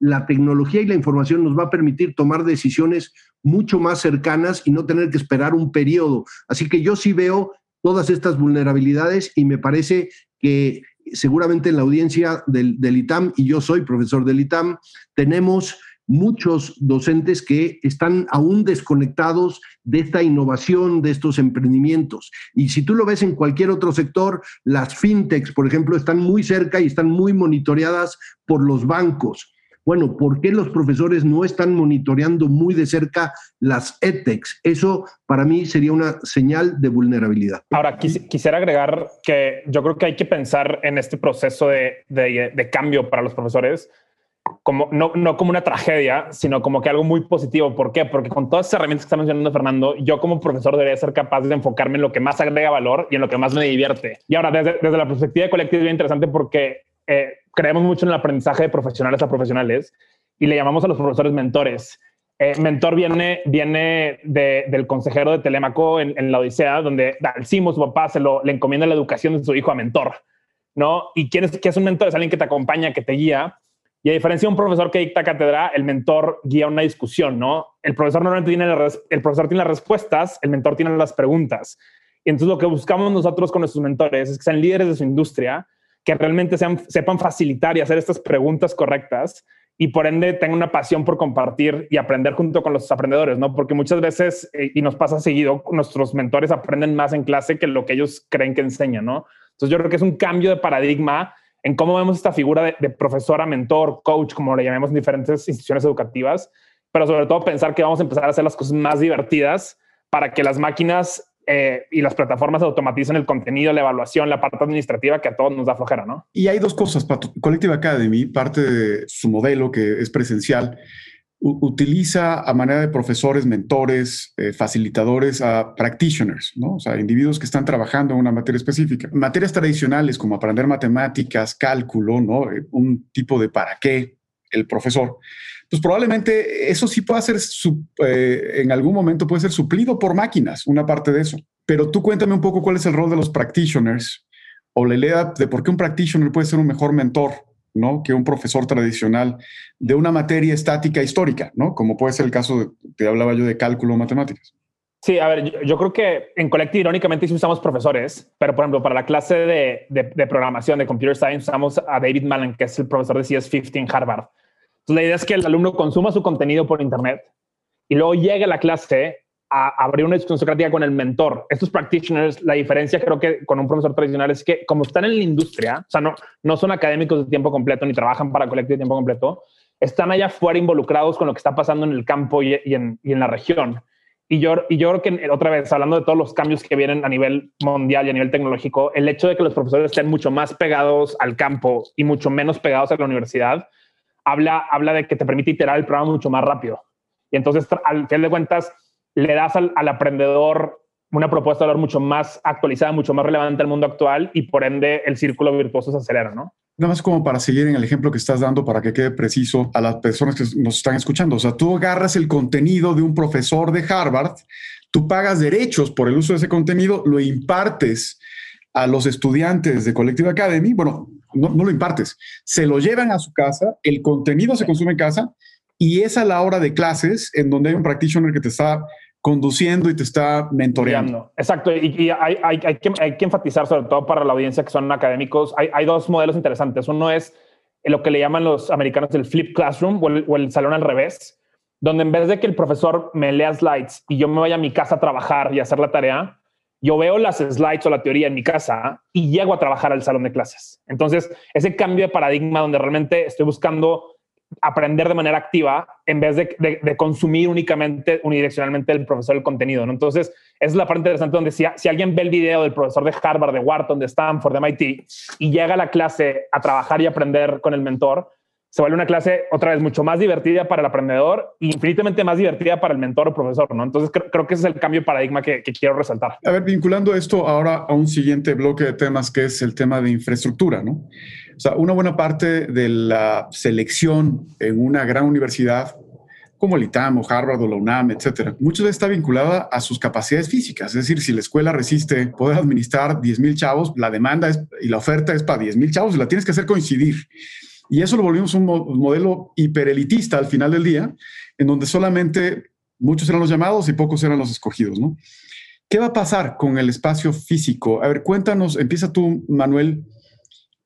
la tecnología y la información nos va a permitir tomar decisiones mucho más cercanas y no tener que esperar un periodo. Así que yo sí veo todas estas vulnerabilidades y me parece que seguramente en la audiencia del, ITAM, y yo soy profesor del ITAM, tenemos muchos docentes que están aún desconectados de esta innovación, de estos emprendimientos. Y si tú lo ves en cualquier otro sector, las fintechs, por ejemplo, están muy cerca y están muy monitoreadas por los bancos. Bueno, ¿por qué los profesores no están monitoreando muy de cerca las EdTechs? Eso para mí sería una señal de vulnerabilidad. Ahora, quisiera agregar que yo creo que hay que pensar en este proceso de, cambio para los profesores como, no, no, como una tragedia, sino como que algo muy positivo. ¿Por qué? Porque con todas esas herramientas que está mencionando Fernando, yo como profesor debería ser capaz de enfocarme en lo que más agrega valor y en lo que más me divierte. Y ahora, desde, desde la perspectiva de colectivo, es bien interesante porque eh, creemos mucho en el aprendizaje de profesionales a profesionales y le llamamos a los profesores mentores. Eh, mentor viene, viene del consejero de Telemaco en, la Odisea, donde Dalcimo, su papá, se lo, le encomienda la educación de su hijo a mentor, ¿no? ¿Y quién es, qué es un mentor? Es alguien que te acompaña, que te guía. Y a diferencia de un profesor que dicta cátedra, el mentor guía una discusión, ¿no? El profesor normalmente tiene, el profesor tiene las respuestas, el mentor tiene las preguntas. Y entonces lo que buscamos nosotros con nuestros mentores es que sean líderes de su industria, que realmente sepan facilitar y hacer estas preguntas correctas y por ende tengan una pasión por compartir y aprender junto con los aprendedores, ¿no? Porque muchas veces, eh, y nos pasa seguido, nuestros mentores aprenden más en clase que lo que ellos creen que enseñan, ¿no? Entonces yo creo que es un cambio de paradigma en cómo vemos esta figura de, de profesora, mentor, coach, como le llamemos en diferentes instituciones educativas, pero sobre todo pensar que vamos a empezar a hacer las cosas más divertidas para que las máquinas eh, y las plataformas automatizan el contenido, la evaluación, la parte administrativa que a todos nos da flojera, ¿no? Y hay dos cosas. Collective Academy, parte de su modelo que es presencial, utiliza a manera de profesores, mentores, eh, facilitadores a practitioners, ¿no? O sea, individuos que están trabajando en una materia específica. Materias tradicionales como aprender matemáticas, cálculo, ¿no? Eh, un tipo de para qué el profesor pues probablemente eso sí pueda ser, eh, en algún momento puede ser suplido por máquinas, una parte de eso. Pero tú cuéntame un poco cuál es el rol de los practitioners o la idea de por qué un practitioner puede ser un mejor mentor, ¿no? Que un profesor tradicional de una materia estática histórica, ¿no? Como puede ser el caso, de, te hablaba yo de cálculo o matemáticas. Sí, a ver, yo, creo que en Collective irónicamente sí usamos profesores, pero por ejemplo, para la clase de, de, programación de Computer Science usamos a David Malin, que es el profesor de CS50 en Harvard la idea es que el alumno consuma su contenido por Internet y luego llegue a la clase a abrir una discusión socrática con el mentor. Estos practitioners, la diferencia creo que con un profesor tradicional es que como están en la industria, o sea, no, no son académicos de tiempo completo ni trabajan para colectivo de tiempo completo, están allá afuera involucrados con lo que está pasando en el campo y, en, y en, la región. Y yo, y yo creo que otra vez, hablando de todos los cambios que vienen a nivel mundial y a nivel tecnológico, el hecho de que los profesores estén mucho más pegados al campo y mucho menos pegados a la universidad, habla, habla de que te permite iterar el programa mucho más rápido. Y entonces, al final de cuentas, le das al, al aprendedor una propuesta de valor mucho más actualizada, mucho más relevante al mundo actual y por ende el círculo virtuoso se acelera, ¿no? Nada más como para seguir en el ejemplo que estás dando para que quede preciso a las personas que nos están escuchando. O sea, tú agarras el contenido de un profesor de Harvard, tú pagas derechos por el uso de ese contenido, lo impartes a los estudiantes de Collective Academy. Bueno, no, lo impartes, se lo llevan a su casa, el contenido se consume en casa y es a la hora de clases en donde hay un practitioner que te está conduciendo y te está mentoreando. Exacto, y, hay, hay, hay, que, hay, que, enfatizar, sobre todo para la audiencia que son académicos, hay, dos modelos interesantes. Uno es lo que le llaman los americanos el flip classroom o el, o el salón al revés, donde en vez de que el profesor me lea slides y yo me vaya a mi casa a trabajar y hacer la tarea, yo veo las slides o la teoría en mi casa y llego a trabajar al salón de clases. Entonces, ese cambio de paradigma donde realmente estoy buscando aprender de manera activa en vez de, consumir únicamente, unidireccionalmente el profesor el contenido. ¿no? Entonces, esa es la parte interesante donde si, si, alguien ve el video del profesor de Harvard, de Wharton, de Stanford, de MIT y llega a la clase a trabajar y aprender con el mentor, se vuelve una clase otra vez mucho más divertida para el aprendedor e infinitamente más divertida para el mentor o profesor, ¿no? Entonces creo, que ese es el cambio de paradigma que, quiero resaltar. A ver, vinculando esto ahora a un siguiente bloque de temas que es el tema de infraestructura, ¿no? O sea, una buena parte de la selección en una gran universidad como el ITAM o Harvard o la UNAM, etcétera. Mucho de está vinculada a sus capacidades físicas. Es decir, si la escuela resiste poder administrar 10 mil chavos, la demanda es, y la oferta es para 10 mil chavos la tienes que hacer coincidir. Y eso lo volvimos un modelo hiperelitista al final del día, en donde solamente muchos eran los llamados y pocos eran los escogidos, ¿no? ¿Qué va a pasar con el espacio físico? A ver, cuéntanos, empieza tú, Manuel,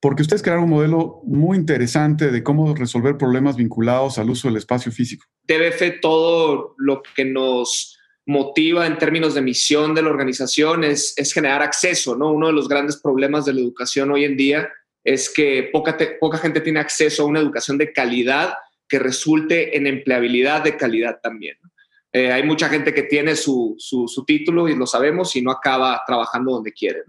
porque ustedes crearon un modelo muy interesante de cómo resolver problemas vinculados al uso del espacio físico. TBF, todo lo que nos motiva en términos de misión de la organización es, es generar acceso, ¿no? Uno de los grandes problemas de la educación hoy en día es que poca, poca gente tiene acceso a una educación de calidad que resulte en empleabilidad de calidad también. Eh, hay mucha gente que tiene su, su, título y lo sabemos y no acaba trabajando donde quiere.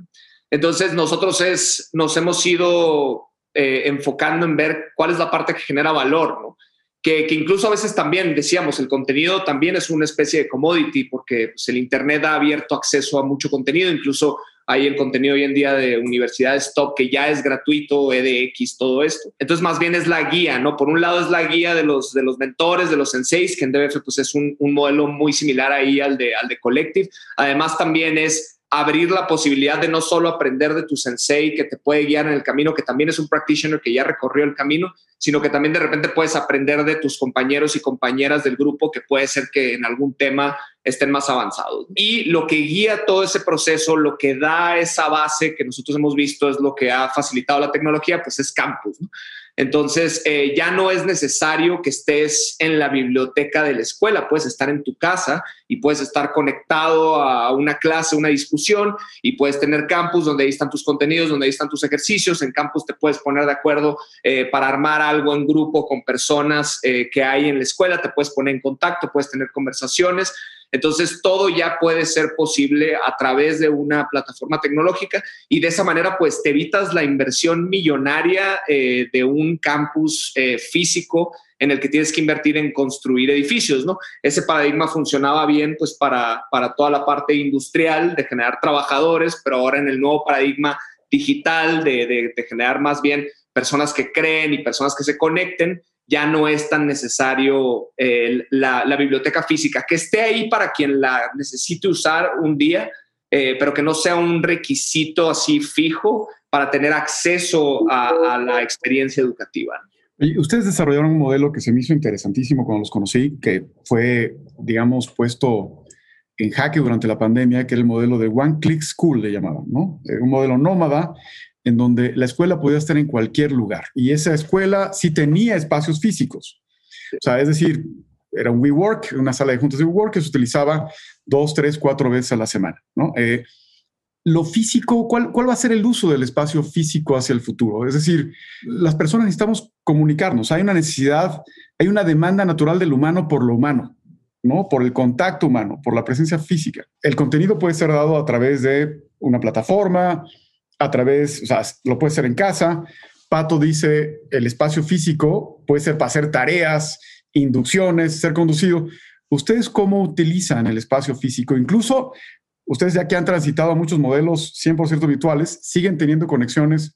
Entonces nosotros es, nos hemos ido eh, enfocando en ver cuál es la parte que genera valor, ¿no? Que, incluso a veces también decíamos, el contenido también es una especie de commodity porque pues, el Internet ha abierto acceso a mucho contenido, incluso hay el contenido hoy en día de universidades top que ya es gratuito, EDX, todo esto. Entonces, más bien es la guía, ¿no? Por un lado es la guía de los, de los mentores, de los senseis, que en DBF pues es un, un modelo muy similar ahí al de, al de Collective. Además, también es abrir la posibilidad de no solo aprender de tu sensei que te puede guiar en el camino, que también es un practitioner que ya recorrió el camino, sino que también de repente puedes aprender de tus compañeros y compañeras del grupo que puede ser que en algún tema estén más avanzados. Y lo que guía todo ese proceso, lo que da esa base que nosotros hemos visto es lo que ha facilitado la tecnología, pues es campus. Entonces, eh, ya no es necesario que estés en la biblioteca de la escuela, puedes estar en tu casa y puedes estar conectado a una clase, una discusión y puedes tener campus donde ahí están tus contenidos, donde ahí están tus ejercicios. En campus te puedes poner de acuerdo eh, para armar algo en grupo con personas eh, que hay en la escuela, te puedes poner en contacto, puedes tener conversaciones. Entonces, todo ya puede ser posible a través de una plataforma tecnológica y de esa manera, pues, te evitas la inversión millonaria eh, de un campus eh, físico en el que tienes que invertir en construir edificios, ¿no? Ese paradigma funcionaba bien, pues, para, para toda la parte industrial de generar trabajadores, pero ahora en el nuevo paradigma digital de, de generar más bien personas que creen y personas que se conecten, ya no es tan necesario eh, la, biblioteca física, que esté ahí para quien la necesite usar un día, eh, pero que no sea un requisito así fijo para tener acceso a, la experiencia educativa. Ustedes desarrollaron un modelo que se me hizo interesantísimo cuando los conocí, que fue, digamos, puesto en jaque durante la pandemia, que era el modelo de One Click School, le llamaban, ¿no? Eh, un modelo nómada en donde la escuela podía estar en cualquier lugar y esa escuela sí tenía espacios físicos. O sea, es decir, era un WeWork, una sala de juntas de WeWork que se utilizaba dos, tres, cuatro veces a la semana. ¿no? Eh, lo físico, ¿cuál, ¿cuál va a ser el uso del espacio físico hacia el futuro? Es decir, las personas necesitamos comunicarnos, hay una necesidad, hay una demanda natural del humano por lo humano. ¿no? Por el contacto humano, por la presencia física. El contenido puede ser dado a través de una plataforma, a través, o sea, lo puede hacer en casa. Pato dice, el espacio físico puede ser para hacer tareas, inducciones, ser conducido. ¿Ustedes cómo utilizan el espacio físico? Incluso ustedes ya que han transitado a muchos modelos 100% virtuales, siguen teniendo conexiones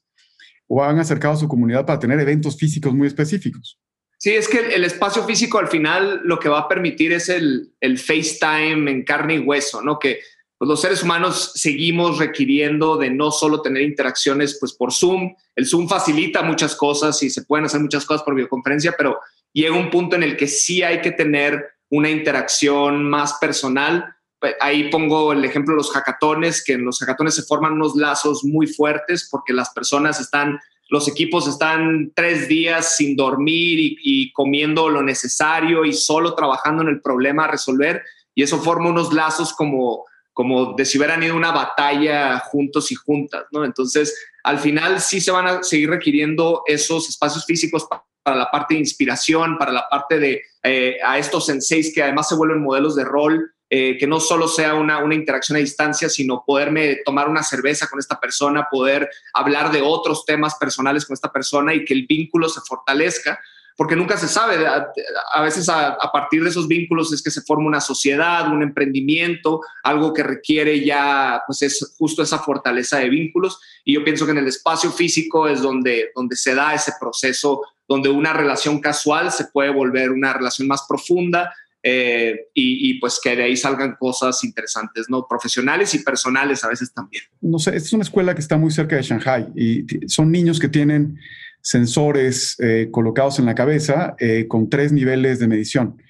o han acercado a su comunidad para tener eventos físicos muy específicos. Sí, es que el, espacio físico al final lo que va a permitir es el, el FaceTime en carne y hueso, ¿no? Que pues los seres humanos seguimos requiriendo de no solo tener interacciones pues por Zoom. El Zoom facilita muchas cosas y se pueden hacer muchas cosas por videoconferencia, pero llega un punto en el que sí hay que tener una interacción más personal. Pues, ahí pongo el ejemplo de los hackatones, que en los hackatones se forman unos lazos muy fuertes porque las personas están, los equipos están tres días sin dormir y, y comiendo lo necesario y solo trabajando en el problema a resolver. Y eso forma unos lazos como como de si hubieran ido una batalla juntos y juntas, ¿no? Entonces, al final sí se van a seguir requiriendo esos espacios físicos para la parte de inspiración, para la parte de eh, a estos senseis que además se vuelven modelos de rol, eh, que no solo sea una, una interacción a distancia, sino poderme tomar una cerveza con esta persona, poder hablar de otros temas personales con esta persona y que el vínculo se fortalezca porque nunca se sabe. A, veces a, partir de esos vínculos es que se forma una sociedad, un emprendimiento, algo que requiere ya, pues es justo esa fortaleza de vínculos. Y yo pienso que en el espacio físico es donde, donde se da ese proceso, donde una relación casual se puede volver una relación más profunda. Eh, y, y, pues que de ahí salgan cosas interesantes, ¿no? Profesionales y personales a veces también. No sé, esta es una escuela que está muy cerca de Shanghai y son niños que tienen sensores eh, colocados en la cabeza eh, con tres niveles de medición.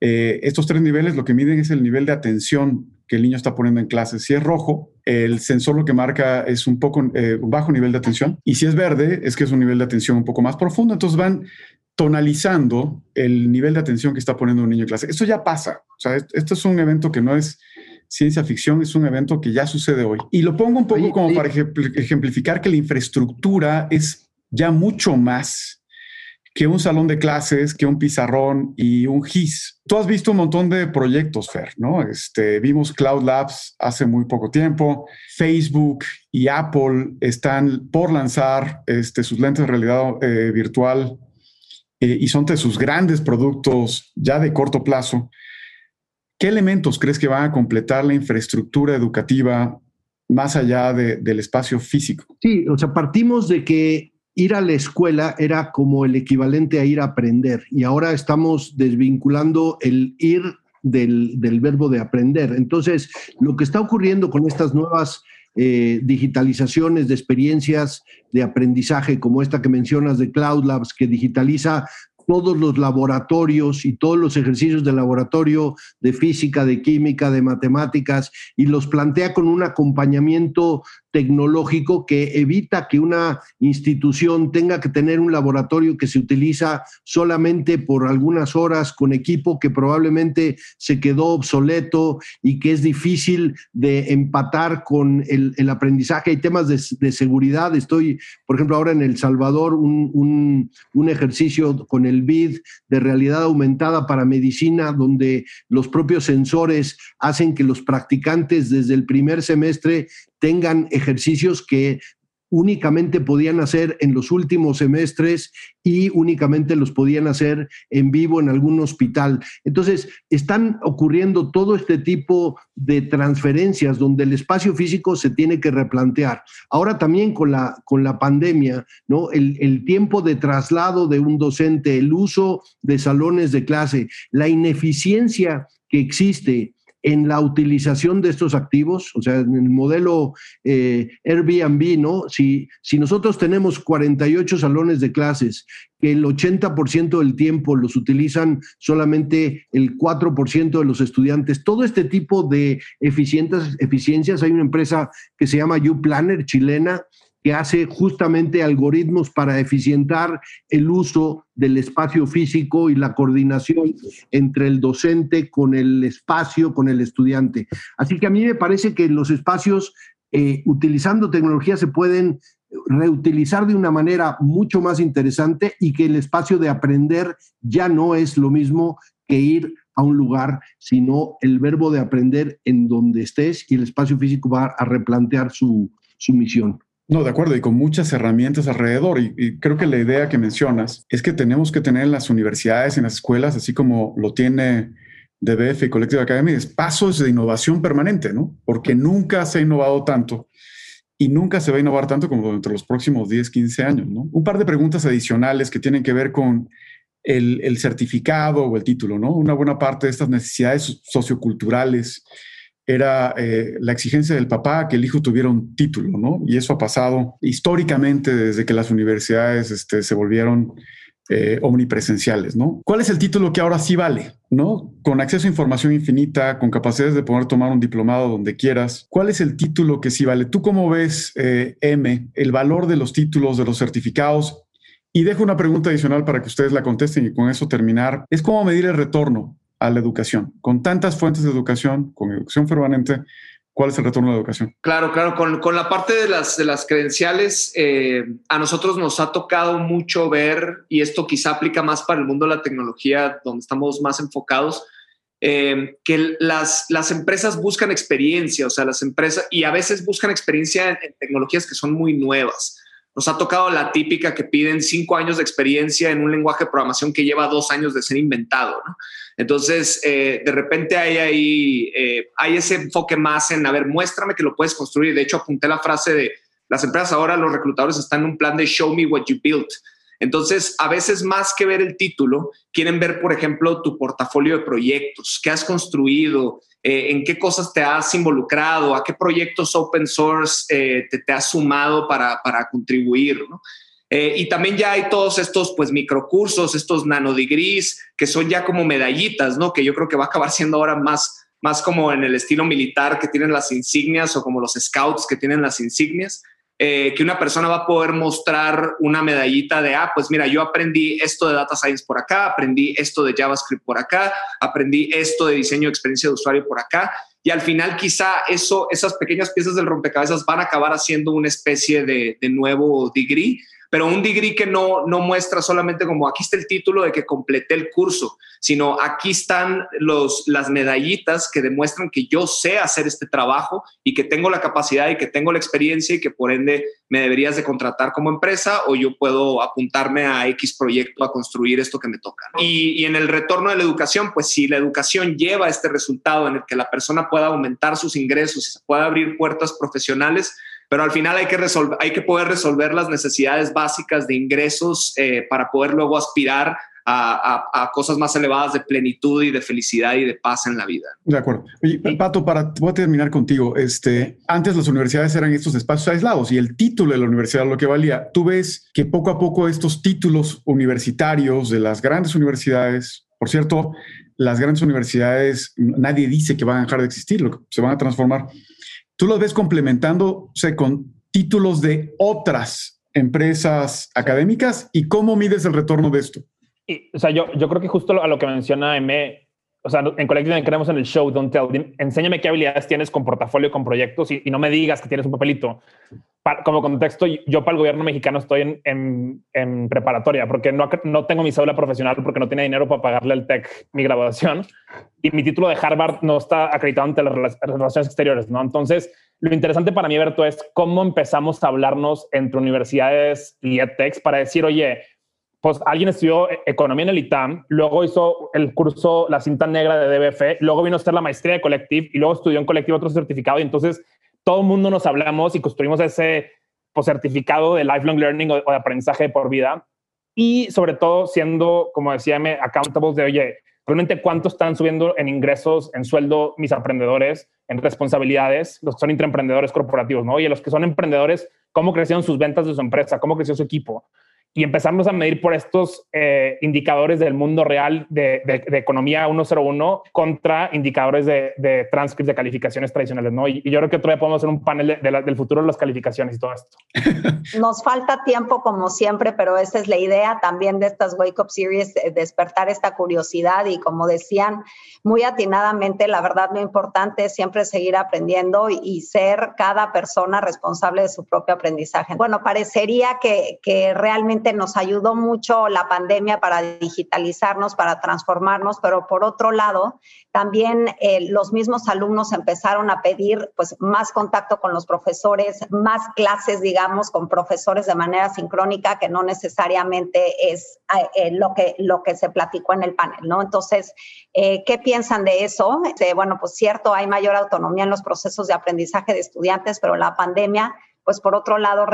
Eh, estos tres niveles lo que miden es el nivel de atención que el niño está poniendo en clase. Si es rojo, el sensor lo que marca es un poco un bajo nivel de atención. Y si es verde, es que es un nivel de atención un poco más profundo. Entonces van tonalizando el nivel de atención que está poniendo un niño en clase. Esto ya pasa. O sea, esto es un evento que no es ciencia ficción, es un evento que ya sucede hoy. Y lo pongo un poco como para ejemplificar que la infraestructura es ya mucho más que un salón de clases, que un pizarrón y un GIS. Tú has visto un montón de proyectos, Fer, ¿no? Este, vimos Cloud Labs hace muy poco tiempo. Facebook y Apple están por lanzar este, sus lentes de realidad eh, virtual eh, y son de sus grandes productos ya de corto plazo. ¿Qué elementos crees que van a completar la infraestructura educativa más allá del espacio físico? Sí, o sea, partimos de que ir a la escuela era como el equivalente a ir a aprender y ahora estamos desvinculando el ir del, verbo de aprender. Entonces, lo que está ocurriendo con estas nuevas eh, digitalizaciones de experiencias de aprendizaje como esta que mencionas de Cloud Labs, que digitaliza todos los laboratorios y todos los ejercicios de laboratorio de física, de química, de matemáticas, y los plantea con un acompañamiento tecnológico que evita que una institución tenga que tener un laboratorio que se utiliza solamente por algunas horas con equipo que probablemente se quedó obsoleto y que es difícil de empatar con el, aprendizaje. Hay temas de, seguridad. Estoy, por ejemplo, ahora en El Salvador, un, un ejercicio con el BID de realidad aumentada para medicina, donde los propios sensores hacen que los practicantes desde el primer semestre tengan ejercicios que únicamente podían hacer en los últimos semestres y únicamente los podían hacer en vivo en algún hospital. Entonces, están ocurriendo todo este tipo de transferencias donde el espacio físico se tiene que replantear. Ahora también con la, con la pandemia, ¿no? El, el tiempo de traslado de un docente, el uso de salones de clase, la ineficiencia que existe en la utilización de estos activos, o sea, en el modelo eh, Airbnb, ¿no? Si, si nosotros tenemos 48 salones de clases, que el 80% del tiempo los utilizan solamente el 4% de los estudiantes, todo este tipo de eficiencias, eficiencias, hay una empresa que se llama YouPlanner, chilena, que hace justamente algoritmos para eficientar el uso del espacio físico y la coordinación entre el docente con el espacio, con el estudiante. Así que a mí me parece que los espacios, eh, utilizando tecnología, se pueden reutilizar de una manera mucho más interesante y que el espacio de aprender ya no es lo mismo que ir a un lugar, sino el verbo de aprender en donde estés y el espacio físico va a replantear su, su misión. No, de acuerdo, y con muchas herramientas alrededor. Y, creo que la idea que mencionas es que tenemos que tener en las universidades, en las escuelas, así como lo tiene DBF y Collective Academy, espacios de innovación permanente, ¿no? Porque nunca se ha innovado tanto y nunca se va a innovar tanto como entre los próximos 10, 15 años, ¿no? Un par de preguntas adicionales que tienen que ver con el certificado o el título, ¿no? Una buena parte de estas necesidades socioculturales era eh, la exigencia del papá que el hijo tuviera un título, ¿no? Y eso ha pasado históricamente desde que las universidades este, se volvieron eh, omnipresenciales, ¿no? ¿Cuál es el título que ahora sí vale, ¿no? Con acceso a información infinita, con capacidades de poder tomar un diplomado donde quieras. ¿Cuál es el título que sí vale? ¿Tú cómo ves, eh, M, el valor de los títulos, de los certificados? Y dejo una pregunta adicional para que ustedes la contesten y con eso terminar. Es cómo medir el retorno a la educación. Con tantas fuentes de educación, con educación permanente, ¿cuál es el retorno de la educación? Claro, claro. Con, con la parte de las, de las credenciales, eh, a nosotros nos ha tocado mucho ver, y esto quizá aplica más para el mundo de la tecnología, donde estamos más enfocados, eh, que las, las empresas buscan experiencia, o sea, las empresas, y a veces buscan experiencia en tecnologías que son muy nuevas. Nos ha tocado la típica que piden cinco años de experiencia en un lenguaje de programación que lleva dos años de ser inventado. ¿no? Entonces, eh, de repente hay ahí, eh, hay ese enfoque más en, a ver, muéstrame que lo puedes construir. De hecho, apunté la frase de las empresas ahora, los reclutadores están en un plan de show me what you built. Entonces, a veces más que ver el título, quieren ver, por ejemplo, tu portafolio de proyectos, qué has construido, eh, en qué cosas te has involucrado, a qué proyectos open source te, te, has sumado para, para contribuir. ¿no? Eh, y también ya hay todos estos pues microcursos, estos nanodegrees, que son ya como medallitas, ¿no? Que yo creo que va a acabar siendo ahora más, más como en el estilo militar que tienen las insignias o como los scouts que tienen las insignias. Eh, que una persona va a poder mostrar una medallita de, ah, pues mira, yo aprendí esto de data science por acá, aprendí esto de JavaScript por acá, aprendí esto de diseño de experiencia de usuario por acá. Y al final quizá eso, esas pequeñas piezas del rompecabezas van a acabar haciendo una especie de, de nuevo degree pero un degree que no, no muestra solamente como aquí está el título de que completé el curso, sino aquí están los, las medallitas que demuestran que yo sé hacer este trabajo y que tengo la capacidad y que tengo la experiencia y que por ende me deberías de contratar como empresa o yo puedo apuntarme a X proyecto a construir esto que me toca. Y, en el retorno de la educación, pues si la educación lleva este resultado en el que la persona pueda aumentar sus ingresos y se pueda abrir puertas profesionales, pero al final hay que, resolver, hay que poder resolver las necesidades básicas de ingresos eh, para poder luego aspirar a, cosas más elevadas de plenitud y de felicidad y de paz en la vida. De acuerdo. Oye, Pato, para, voy a terminar contigo. Este, antes las universidades eran estos espacios aislados y el título de la universidad lo que valía. Tú ves que poco a poco estos títulos universitarios de las grandes universidades, por cierto, las grandes universidades, nadie dice que van a dejar de existir, se van a transformar. Tú los ves complementándose con títulos de otras empresas académicas y cómo mides el retorno de esto o sea, yo, yo creo que justo a lo que menciona M, o sea, en Collective creemos en el show Don't Tell. Enséñame qué habilidades tienes con portafolio, con proyectos y, no me digas que tienes un papelito. Como contexto, yo para el gobierno mexicano estoy en, en, preparatoria porque no, no tengo mi cédula profesional porque no tenía dinero para pagarle al TEC mi graduación y mi título de Harvard no está acreditado ante las relaciones exteriores, ¿no? Entonces, lo interesante para mí, Berto, es cómo empezamos a hablarnos entre universidades y EdTechs para decir, oye, pues alguien estudió economía en el ITAM, luego hizo el curso, la cinta negra de DBF, luego vino a hacer la maestría de Collective y luego estudió en Collective otro certificado. Y entonces todo el mundo nos hablamos y construimos ese pues, certificado de lifelong learning o, de aprendizaje por vida. Y sobre todo siendo, como decía, accountable de, oye, realmente cuánto están subiendo en ingresos, en sueldo mis aprendedores, en responsabilidades, los que son intraemprendedores corporativos, ¿no? Oye, los que son emprendedores, cómo crecieron sus ventas de su empresa, cómo creció su equipo y empezamos a medir por estos eh, indicadores del mundo real de, de, economía 101 contra indicadores de, de transcripts de calificaciones tradicionales, ¿no? Y, yo creo que todavía podemos hacer un panel del futuro de las calificaciones y todo esto. <laughs> Nos falta tiempo como siempre, pero esa es la idea también de estas Wake Up Series, despertar esta curiosidad y como decían muy atinadamente, la verdad lo importante es siempre seguir aprendiendo y, y ser cada persona responsable de su propio aprendizaje. Bueno, parecería que, que realmente nos ayudó mucho la pandemia para digitalizarnos, para transformarnos, pero por otro lado, también eh, los mismos alumnos empezaron a pedir pues, más contacto con los profesores, más clases, digamos, con profesores de manera sincrónica, que no necesariamente es eh, lo, que, lo que se platicó en el panel, ¿no? Entonces, eh, ¿qué piensan de eso? Este, bueno, pues cierto, hay mayor autonomía en los procesos de aprendizaje de estudiantes, pero la pandemia, pues por otro lado,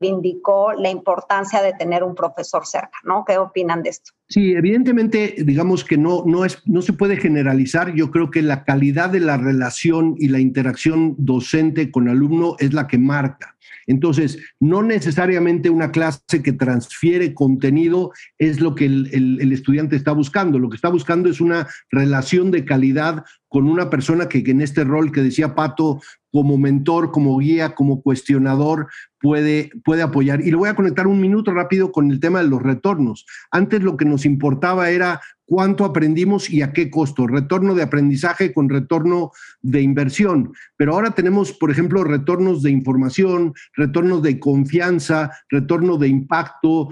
indicó la importancia de tener un profesor cerca, ¿no? ¿Qué opinan de esto? Sí, evidentemente, digamos que no, no, es, no se puede generalizar. Yo creo que la calidad de la relación y la interacción docente con alumno es la que marca. Entonces, no necesariamente una clase que transfiere contenido es lo que el, estudiante está buscando. Lo que está buscando es una relación de calidad con una persona que, en este rol que decía Pato, como mentor, como guía, como cuestionador, puede, puede apoyar. Y lo voy a conectar un minuto rápido con el tema de los retornos. Antes lo que nos importaba era cuánto aprendimos y a qué costo, retorno de aprendizaje con retorno de inversión. Pero ahora tenemos, por ejemplo, retornos de información, retornos de confianza, retorno de impacto.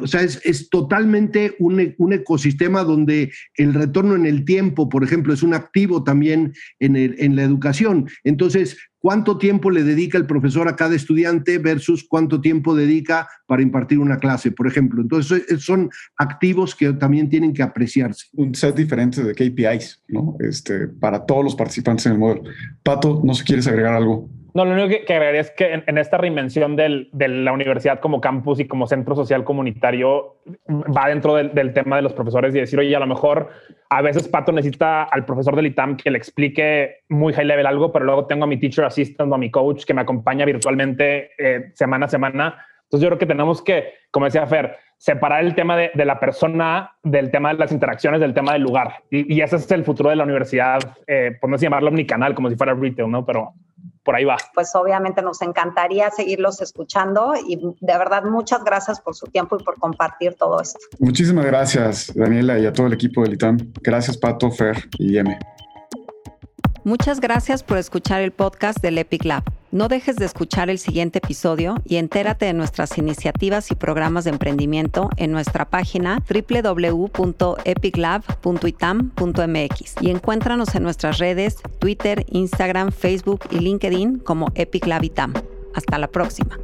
o sea, es, totalmente un, un, ecosistema donde el retorno en el tiempo, por ejemplo, es un activo también en, en la educación. Entonces, cuánto tiempo le dedica el profesor a cada estudiante versus cuánto tiempo dedica para impartir una clase, por ejemplo. Entonces, son activos que también tienen que apreciarse. Un set diferente de KPIs, ¿no? Este, para todos los participantes en el modelo. Pato, no si quieres agregar algo. No, lo único que, agregaría es que en, esta reinvención de la universidad como campus y como centro social comunitario va dentro del, tema de los profesores y decir, oye, a lo mejor a veces Pato necesita al profesor del ITAM que le explique muy high level algo, pero luego tengo a mi teacher assistant o a mi coach que me acompaña virtualmente eh, semana a semana. Entonces yo creo que tenemos que, como decía Fer, separar el tema de, la persona del tema de las interacciones, del tema del lugar. Y, ese es el futuro de la universidad, eh, por no llamarlo omnicanal, como si fuera retail, ¿no? Pero por ahí va. Pues obviamente nos encantaría seguirlos escuchando y de verdad muchas gracias por su tiempo y por compartir todo esto. Muchísimas gracias, Daniela, y a todo el equipo del ITAM. Gracias, Pato, Fer y M. Muchas gracias por escuchar el podcast del Epic Lab. No dejes de escuchar el siguiente episodio y entérate de nuestras iniciativas y programas de emprendimiento en nuestra página www.epiclab.itam.mx y encuéntranos en nuestras redes Twitter, Instagram, Facebook y LinkedIn como Epic Lab Itam. Hasta la próxima.